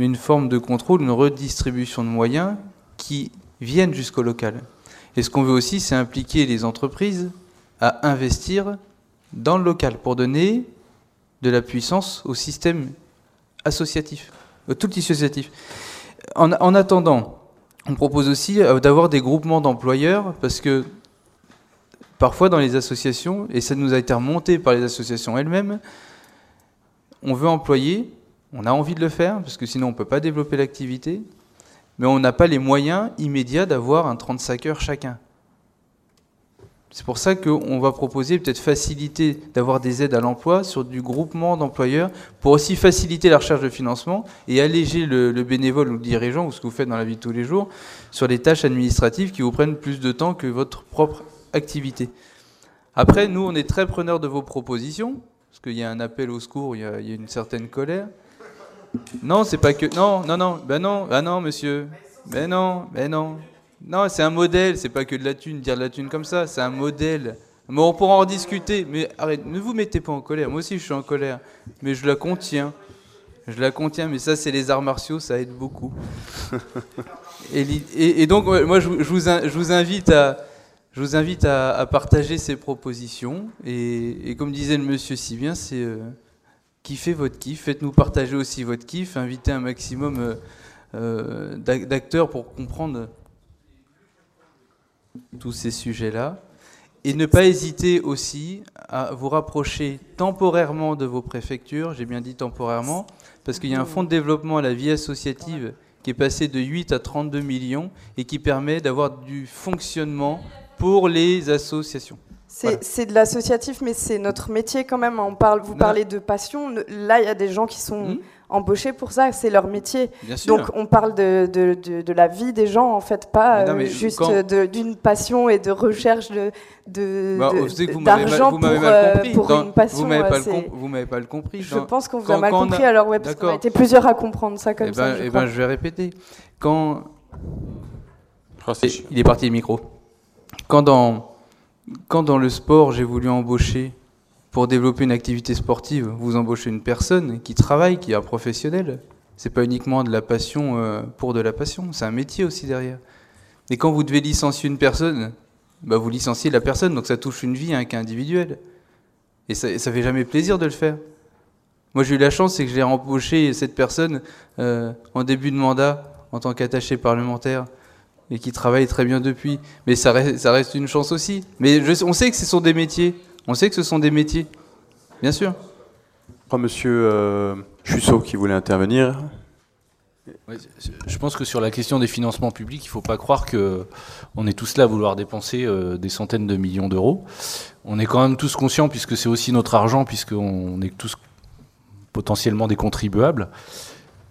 mais une forme de contrôle, une redistribution de moyens qui viennent jusqu'au local. Et ce qu'on veut aussi, c'est impliquer les entreprises à investir dans le local pour donner de la puissance au système associatif, au tout associatif. En, en attendant, on propose aussi euh, d'avoir des groupements d'employeurs parce que parfois dans les associations, et ça nous a été remonté par les associations elles-mêmes, on veut employer, on a envie de le faire, parce que sinon on ne peut pas développer l'activité, mais on n'a pas les moyens immédiats d'avoir un 35 heures chacun. C'est pour ça qu'on va proposer peut-être faciliter d'avoir des aides à l'emploi sur du groupement d'employeurs pour aussi faciliter la recherche de financement et alléger le, le, bénévole ou le dirigeant ou ce que vous faites dans la vie de tous les jours sur les tâches administratives qui vous prennent plus de temps que votre propre activité. Après, nous, on est très preneurs de vos propositions, parce qu'il y a un appel au secours, il y a, une certaine colère. Non, c'est pas que. Non, non, non, ben non, ben non, monsieur. Ben non, ben non. Non, c'est un modèle, c'est pas que de la thune, dire de la thune comme ça, c'est un modèle. Mais on pourra en discuter. Mais arrête, ne vous mettez pas en colère. Moi aussi, je suis en colère. Mais je la contiens. Je la contiens, mais ça, c'est les arts martiaux, ça aide beaucoup. *laughs* et, donc, moi, je vous invite à, je vous invite à, partager ces propositions. Et, comme disait le monsieur si bien, c'est euh, kiffez votre kiff. Faites-nous partager aussi votre kiff. Invitez un maximum euh, euh, d'acteurs pour comprendre tous ces sujets-là. Et ne pas hésiter aussi à vous rapprocher temporairement de vos préfectures. J'ai bien dit temporairement, parce qu'il y a un fonds de développement à la vie associative qui est passé de 8 à 32 millions et qui permet d'avoir du fonctionnement pour les associations. C'est de l'associatif, mais c'est notre métier quand même. On parle, vous parlez de passion. Là, il y a des gens qui sont hmm. embauchés pour ça. C'est leur métier. Donc, on parle de, de, de, la vie des gens, en fait, pas euh, juste d'une passion et de recherche de bah, d'argent pour, euh, pour une passion. Vous m'avez pas, le compris. Je pense qu'on vous a mal compris. alors, ouais, parce qu'on a été plusieurs à comprendre ça comme eh ça. Ben, je, eh ben, je vais répéter. Quand oh, il est parti le micro. Quand dans, quand dans le sport, j'ai voulu embaucher pour développer une activité sportive, vous embauchez une personne qui travaille, qui est un professionnel. C'est pas uniquement de la passion euh, pour de la passion, c'est un métier aussi derrière. Et quand vous devez licencier une personne, bah vous licenciez la personne, donc ça touche une vie, un cas individuel. Et ça, ça fait jamais plaisir de le faire. Moi, j'ai eu la chance, c'est que j'ai embauché cette personne euh, en début de mandat en tant qu'attaché parlementaire et qui travaillent très bien depuis. Mais ça reste, ça reste une chance aussi. Mais on sait que ce sont des métiers. On sait que ce sont des métiers. Bien sûr. Je crois monsieur euh, Chussot qui voulait intervenir. je pense que sur la question des financements publics, il ne faut pas croire que on est tous là à vouloir dépenser euh, des centaines de millions d'euros. On est quand même tous conscients, puisque c'est aussi notre argent, puisqu'on est tous potentiellement des contribuables.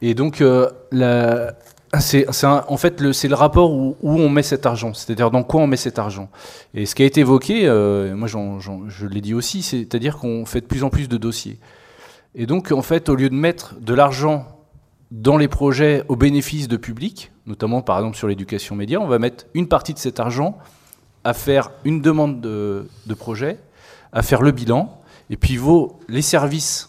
Et donc, euh, la, c'est en fait le rapport où, on met cet argent, c'est-à-dire dans quoi on met cet argent. Et ce qui a été évoqué, euh, moi je l'ai dit aussi, c'est-à-dire qu'on fait de plus en plus de dossiers. Et donc en fait au lieu de mettre de l'argent dans les projets au bénéfice de public, notamment par exemple sur l'éducation média, on va mettre une partie de cet argent à faire une demande de, de projet, à faire le bilan, et puis vos, les services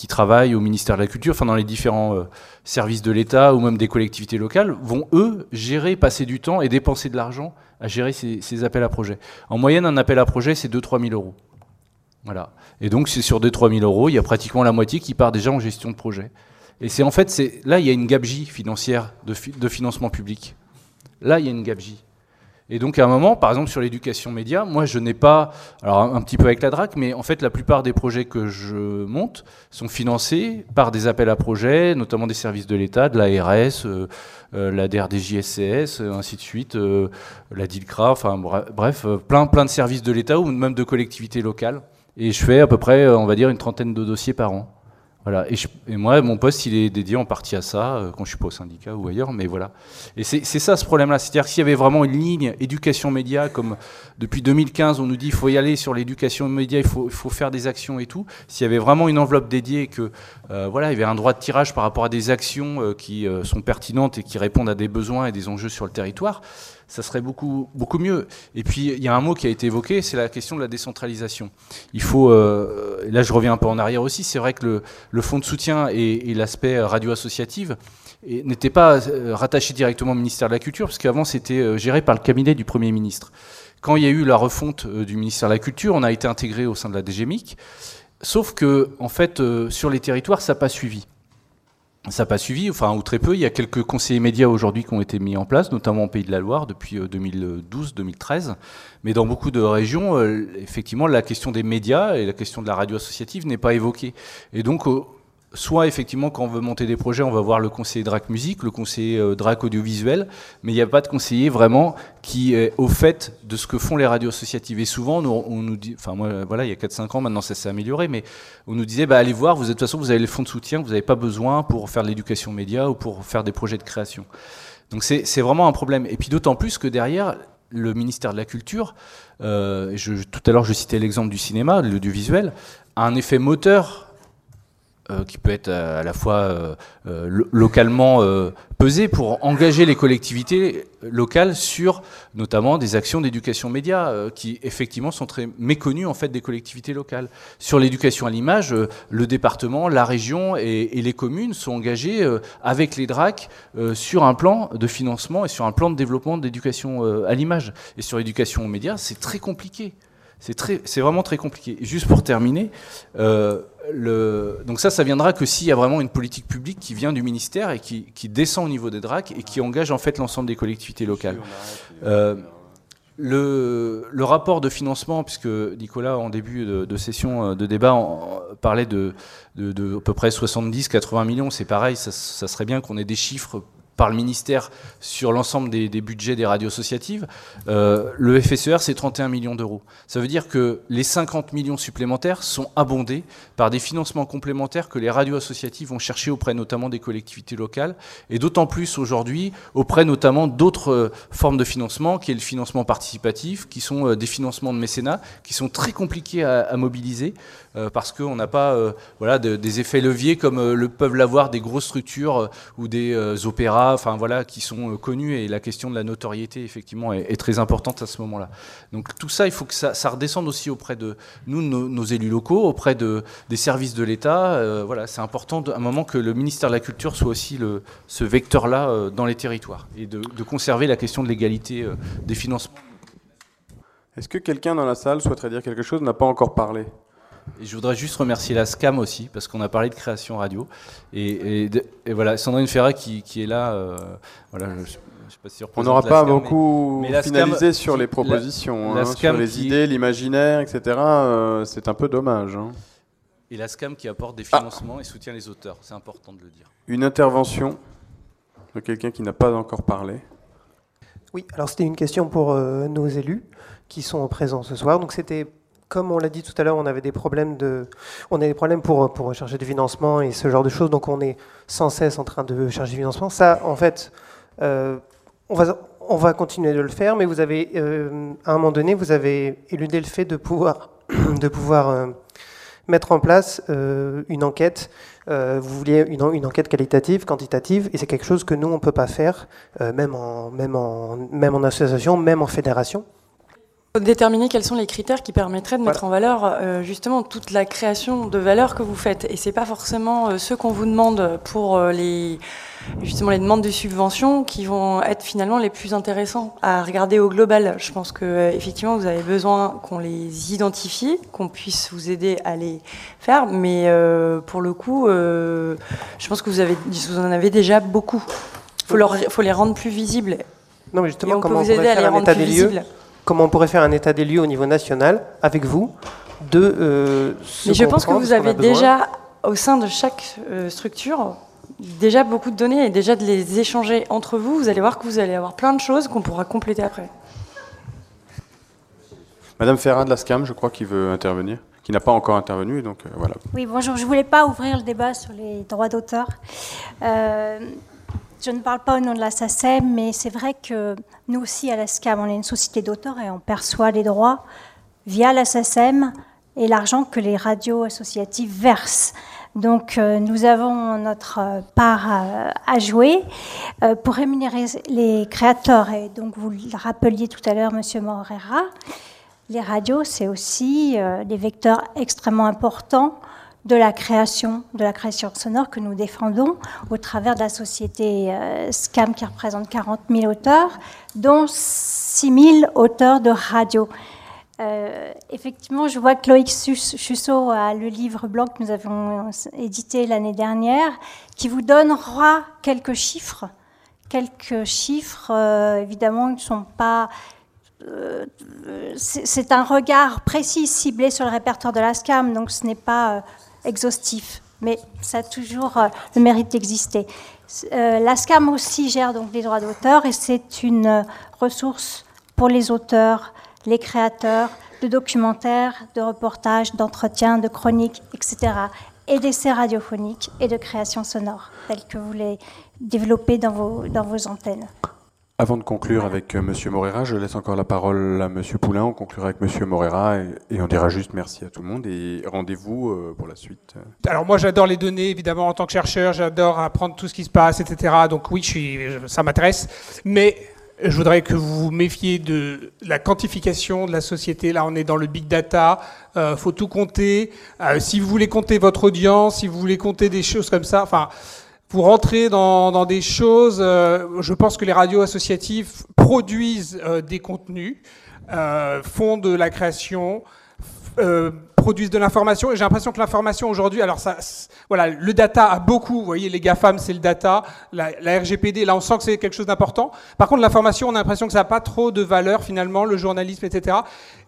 qui travaillent au ministère de la Culture, enfin dans les différents euh, services de l'État ou même des collectivités locales, vont eux gérer, passer du temps et dépenser de l'argent à gérer ces, appels à projets. En moyenne, un appel à projet, c'est 2-3 000 euros. Voilà. Et donc, c'est sur 2-3 000 euros, il y a pratiquement la moitié qui part déjà en gestion de projet. Et c'est en fait, là, il y a une gabegie financière de, de financement public. Là, il y a une gabegie. Et donc à un moment, par exemple sur l'éducation média, moi je n'ai pas, alors un, petit peu avec la DRAC, mais en fait la plupart des projets que je monte sont financés par des appels à projets, notamment des services de l'État, de l'ARS, euh, euh, la DRDJSCS, euh, ainsi de suite, la DILCRA, enfin bref, plein, plein de services de l'État ou même de collectivités locales. Et je fais à peu près, on va dire, une trentaine de dossiers par an. Et, moi, mon poste, il est dédié en partie à ça, euh, quand je suis pas au syndicat ou ailleurs, mais voilà. Et c'est ça ce problème-là. C'est-à-dire s'il y avait vraiment une ligne éducation média, comme depuis 2015, on nous dit qu'il faut y aller sur l'éducation média, il faut, il faire des actions et tout. S'il y avait vraiment une enveloppe dédiée que euh, voilà, il y avait un droit de tirage par rapport à des actions euh, qui sont pertinentes et qui répondent à des besoins et des enjeux sur le territoire, ça serait beaucoup, beaucoup mieux. Et puis, il y a un mot qui a été évoqué, c'est la question de la décentralisation. Il faut, euh, là je reviens un peu en arrière aussi, c'est vrai que le, fonds de soutien et, l'aspect radio associative n'étaient pas euh, rattachés directement au ministère de la Culture, parce qu'avant c'était euh, géré par le cabinet du Premier ministre. Quand il y a eu la refonte du ministère de la Culture, on a été intégré au sein de la DGMIC, sauf que, en fait, sur les territoires, ça n'a pas suivi. Ça n'a pas suivi, enfin, ou très peu. Il y a quelques conseillers médias aujourd'hui qui ont été mis en place, notamment au Pays de la Loire depuis 2012-2013. Euh, Mais dans beaucoup de régions, euh, effectivement, la question des médias et la question de la radio associative n'est pas évoquée. Et donc, soit effectivement quand on veut monter des projets, on va voir le conseiller DRAC musique, le conseiller euh, DRAC audiovisuel, mais il n'y a pas de conseiller vraiment qui est au fait de ce que font les radios associatives. Et souvent, on, nous dit, enfin moi, voilà, il y a 4-5 ans, maintenant ça s'est amélioré, mais on nous disait, bah, allez voir, vous, de toute façon, vous avez les fonds de soutien, vous n'avez pas besoin pour faire de l'éducation média ou pour faire des projets de création. Donc c'est vraiment un problème. Et puis d'autant plus que derrière, le ministère de la Culture, euh, tout à l'heure je citais l'exemple du cinéma, l'audiovisuel, a un effet moteur euh, qui peut être à la fois euh, localement pesé pour engager les collectivités locales sur notamment des actions d'éducation média qui effectivement sont très méconnues en fait des collectivités locales. Sur l'éducation à l'image, le département, la région et, les communes sont engagés avec les DRAC sur un plan de financement et sur un plan de développement d'éducation à l'image. Et sur l'éducation aux médias, c'est très compliqué. C'est vraiment très compliqué. juste pour terminer, euh, le, donc ça, ça viendra que s'il y a vraiment une politique publique qui vient du ministère et qui, descend au niveau des DRAC et qui engage en fait l'ensemble des collectivités locales. Euh, le, rapport de financement, puisque Nicolas, en début de, session euh, de débat, parlait de, de, à peu près 70-80 millions, c'est pareil, ça, ça, serait bien qu'on ait des chiffres par le ministère sur l'ensemble des, budgets des radios associatives, euh, le FSER, c'est 31 millions d'euros. Ça veut dire que les 50 millions supplémentaires sont abondés par des financements complémentaires que les radios associatives vont chercher auprès notamment des collectivités locales, et d'autant plus aujourd'hui auprès notamment d'autres euh, formes de financement, qui est le financement participatif, qui sont euh, des financements de mécénat, qui sont très compliqués à mobiliser. Parce qu'on n'a pas voilà, des effets leviers comme le peuvent l'avoir des grosses structures ou des opéras enfin, voilà, qui sont connus et la question de la notoriété effectivement est, très importante à ce moment-là. Donc tout ça, il faut que ça, redescende aussi auprès de nous, nos, élus locaux, auprès de, des services de l'État. voilà, c'est important à un moment que le ministère de la Culture soit aussi le, ce vecteur-là dans les territoires et de, conserver la question de l'égalité des financements. Est-ce que quelqu'un dans la salle souhaiterait dire quelque chose n'a pas encore parlé? Et je voudrais juste remercier la SCAM aussi, parce qu'on a parlé de création radio. Et, voilà, Sandrine Ferrat qui, est là. Euh, voilà, je, pas si On n'aura pas beaucoup finalisé sur les propositions, hein, sur les idées, l'imaginaire, etc. Euh, c'est un peu dommage. Hein. Et la SCAM qui apporte des financements et soutient les auteurs, c'est important de le dire. Une intervention de quelqu'un qui n'a pas encore parlé. Oui, alors c'était une question pour euh, nos élus qui sont présents ce soir. Donc c'était comme on l'a dit tout à l'heure, on avait des problèmes de, on a des problèmes pour pour chercher du financement et ce genre de choses. Donc on est sans cesse en train de chercher du financement. Ça, en fait, euh, on va on va continuer de le faire, mais vous avez euh, à un moment donné, vous avez éludé le fait de pouvoir *coughs* de pouvoir euh, mettre en place une enquête. vous vouliez une, une, enquête qualitative, quantitative, et c'est quelque chose que nous on peut pas faire, même en même en même en association, même en fédération déterminer quels sont les critères qui permettraient de mettre en valeur euh, justement toute la création de valeur que vous faites. Et c'est pas forcément euh, ce qu'on vous demande pour euh, les justement les demandes de subventions qui vont être finalement les plus intéressants à regarder au global. Je pense que effectivement vous avez besoin qu'on les identifie, qu'on puisse vous aider à les faire, mais pour le coup, je pense que vous avez vous en avez déjà beaucoup. Il faut, faut les rendre plus visibles Non, mais justement, comment on, pourrait faire un état des lieux Comment on pourrait faire un état des lieux au niveau national avec vous de euh, Mais je pense que vous avez déjà, au sein de chaque euh, structure, déjà beaucoup de données et déjà de les échanger entre vous. Vous allez voir que vous allez avoir plein de choses qu'on pourra compléter après. Madame Ferrin de la SCAM, je crois qu'il veut intervenir, qui n'a pas encore intervenu, donc euh, voilà. Oui, bonjour. Je ne voulais pas ouvrir le débat sur les droits d'auteur. Euh, je ne parle pas au nom de la SACEM, mais c'est vrai que nous aussi, à la SCAM, on est une société d'auteurs et on perçoit les droits via la SACEM et l'argent que les radios associatives versent. Donc euh, nous avons notre part à, jouer pour rémunérer les créateurs. Et donc vous le rappeliez tout à l'heure, Monsieur Morera, les radios, c'est aussi euh, des vecteurs extrêmement importants de la création, de la création sonore que nous défendons au travers de la société euh, SCAM qui représente 40 000 auteurs, dont 6 000 auteurs de radio. Euh, effectivement, je vois que Loïc Chussot a le livre blanc que nous avons édité l'année dernière, qui vous donnera quelques chiffres. Quelques chiffres, évidemment, qui ne sont pas euh, c'est un regard précis, ciblé sur le répertoire de la SCAM, donc ce n'est pas euh, exhaustif, mais ça a toujours euh, le mérite d'exister. la SCAM aussi gère donc les droits d'auteur et c'est une ressource pour les auteurs, les créateurs de documentaires, de reportages, d'entretiens, de chroniques, etc. et d'essais radiophoniques et de créations sonores, telles que vous les développez dans vos, dans vos antennes. Avant de conclure avec euh, M. Morera, je laisse encore la parole à M. Poulain. On conclura avec M. Morera et, on dira juste merci à tout le monde et rendez-vous euh, pour la suite. Alors moi j'adore les données, évidemment, en tant que chercheur, j'adore apprendre tout ce qui se passe, etc. Donc oui, je suis, ça m'intéresse. Mais je voudrais que vous vous méfiez de la quantification de la société. Là, on est dans le big data. Euh, faut tout compter. si vous voulez compter votre audience, si vous voulez compter des choses comme ça, enfin pour rentrer dans, des choses, euh, je pense que les radios associatives produisent euh, des contenus, euh, font de la création, produisent de l'information. Et j'ai l'impression que l'information aujourd'hui, alors ça, voilà, le data a beaucoup. Vous voyez, les GAFAM, c'est le data. La, la, RGPD, là, on sent que c'est quelque chose d'important. Par contre, l'information, on a l'impression que ça n'a pas trop de valeur finalement, le journalisme, etc.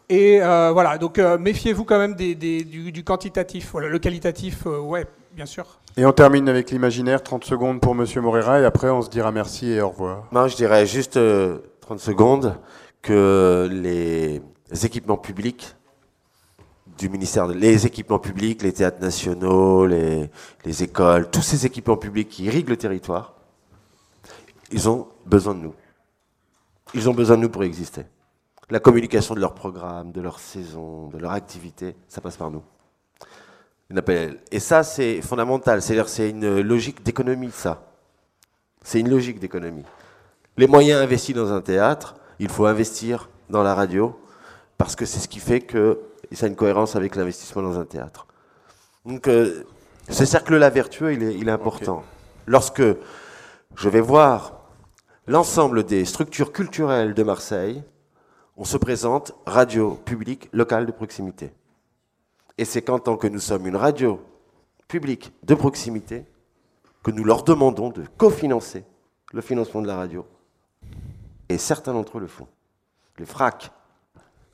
Et voilà, donc méfiez-vous quand même des, du, du, quantitatif. Voilà, le qualitatif, ouais, bien sûr. Et on termine avec l'imaginaire, 30 secondes pour Monsieur Moreira, et après on se dira merci et au revoir. Non, je dirais juste 30 euh, secondes que les équipements publics du ministère, les équipements publics, les théâtres nationaux, les, les écoles, tous ces équipements publics qui irriguent le territoire, ils ont besoin de nous. Ils ont besoin de nous pour exister. La communication de leurs programmes, de leurs saisons, de leur activité, ça passe par nous. Et ça, c'est fondamental. C'est-à-dire, c'est une logique d'économie, ça. C'est une logique d'économie. Les moyens investis dans un théâtre, il faut investir dans la radio, parce que c'est ce qui fait que ça a une cohérence avec l'investissement dans un théâtre. Donc, euh, ce cercle-là vertueux, il est, il est important. Lorsque je vais voir l'ensemble des structures culturelles de Marseille, on se présente radio publique locale de proximité. Et c'est qu'en tant que nous sommes une radio publique de proximité, que nous leur demandons de cofinancer le financement de la radio. Et certains d'entre eux le font. Les FRAC,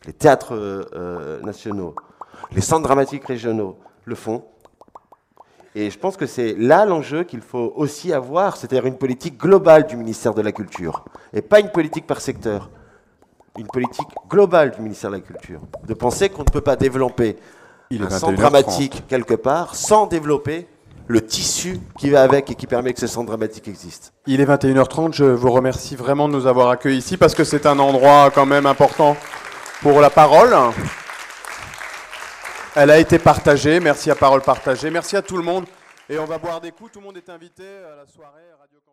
les théâtres euh, euh, nationaux, les centres dramatiques régionaux le font. Et je pense que c'est là l'enjeu qu'il faut aussi avoir, c'est-à-dire une politique globale du ministère de la Culture, et pas une politique par secteur, une politique globale du ministère de la Culture. De penser qu'on ne peut pas développer il un centre dramatique quelque part sans développer le tissu qui va avec et qui permet que ce centre dramatique existe. Il est 21h30, je vous remercie vraiment de nous avoir accueillis ici parce que c'est un endroit quand même important pour la parole. Elle a été partagée, merci à Parole Partagée, merci à tout le monde. Et on va boire des coups, tout le monde est invité à la soirée.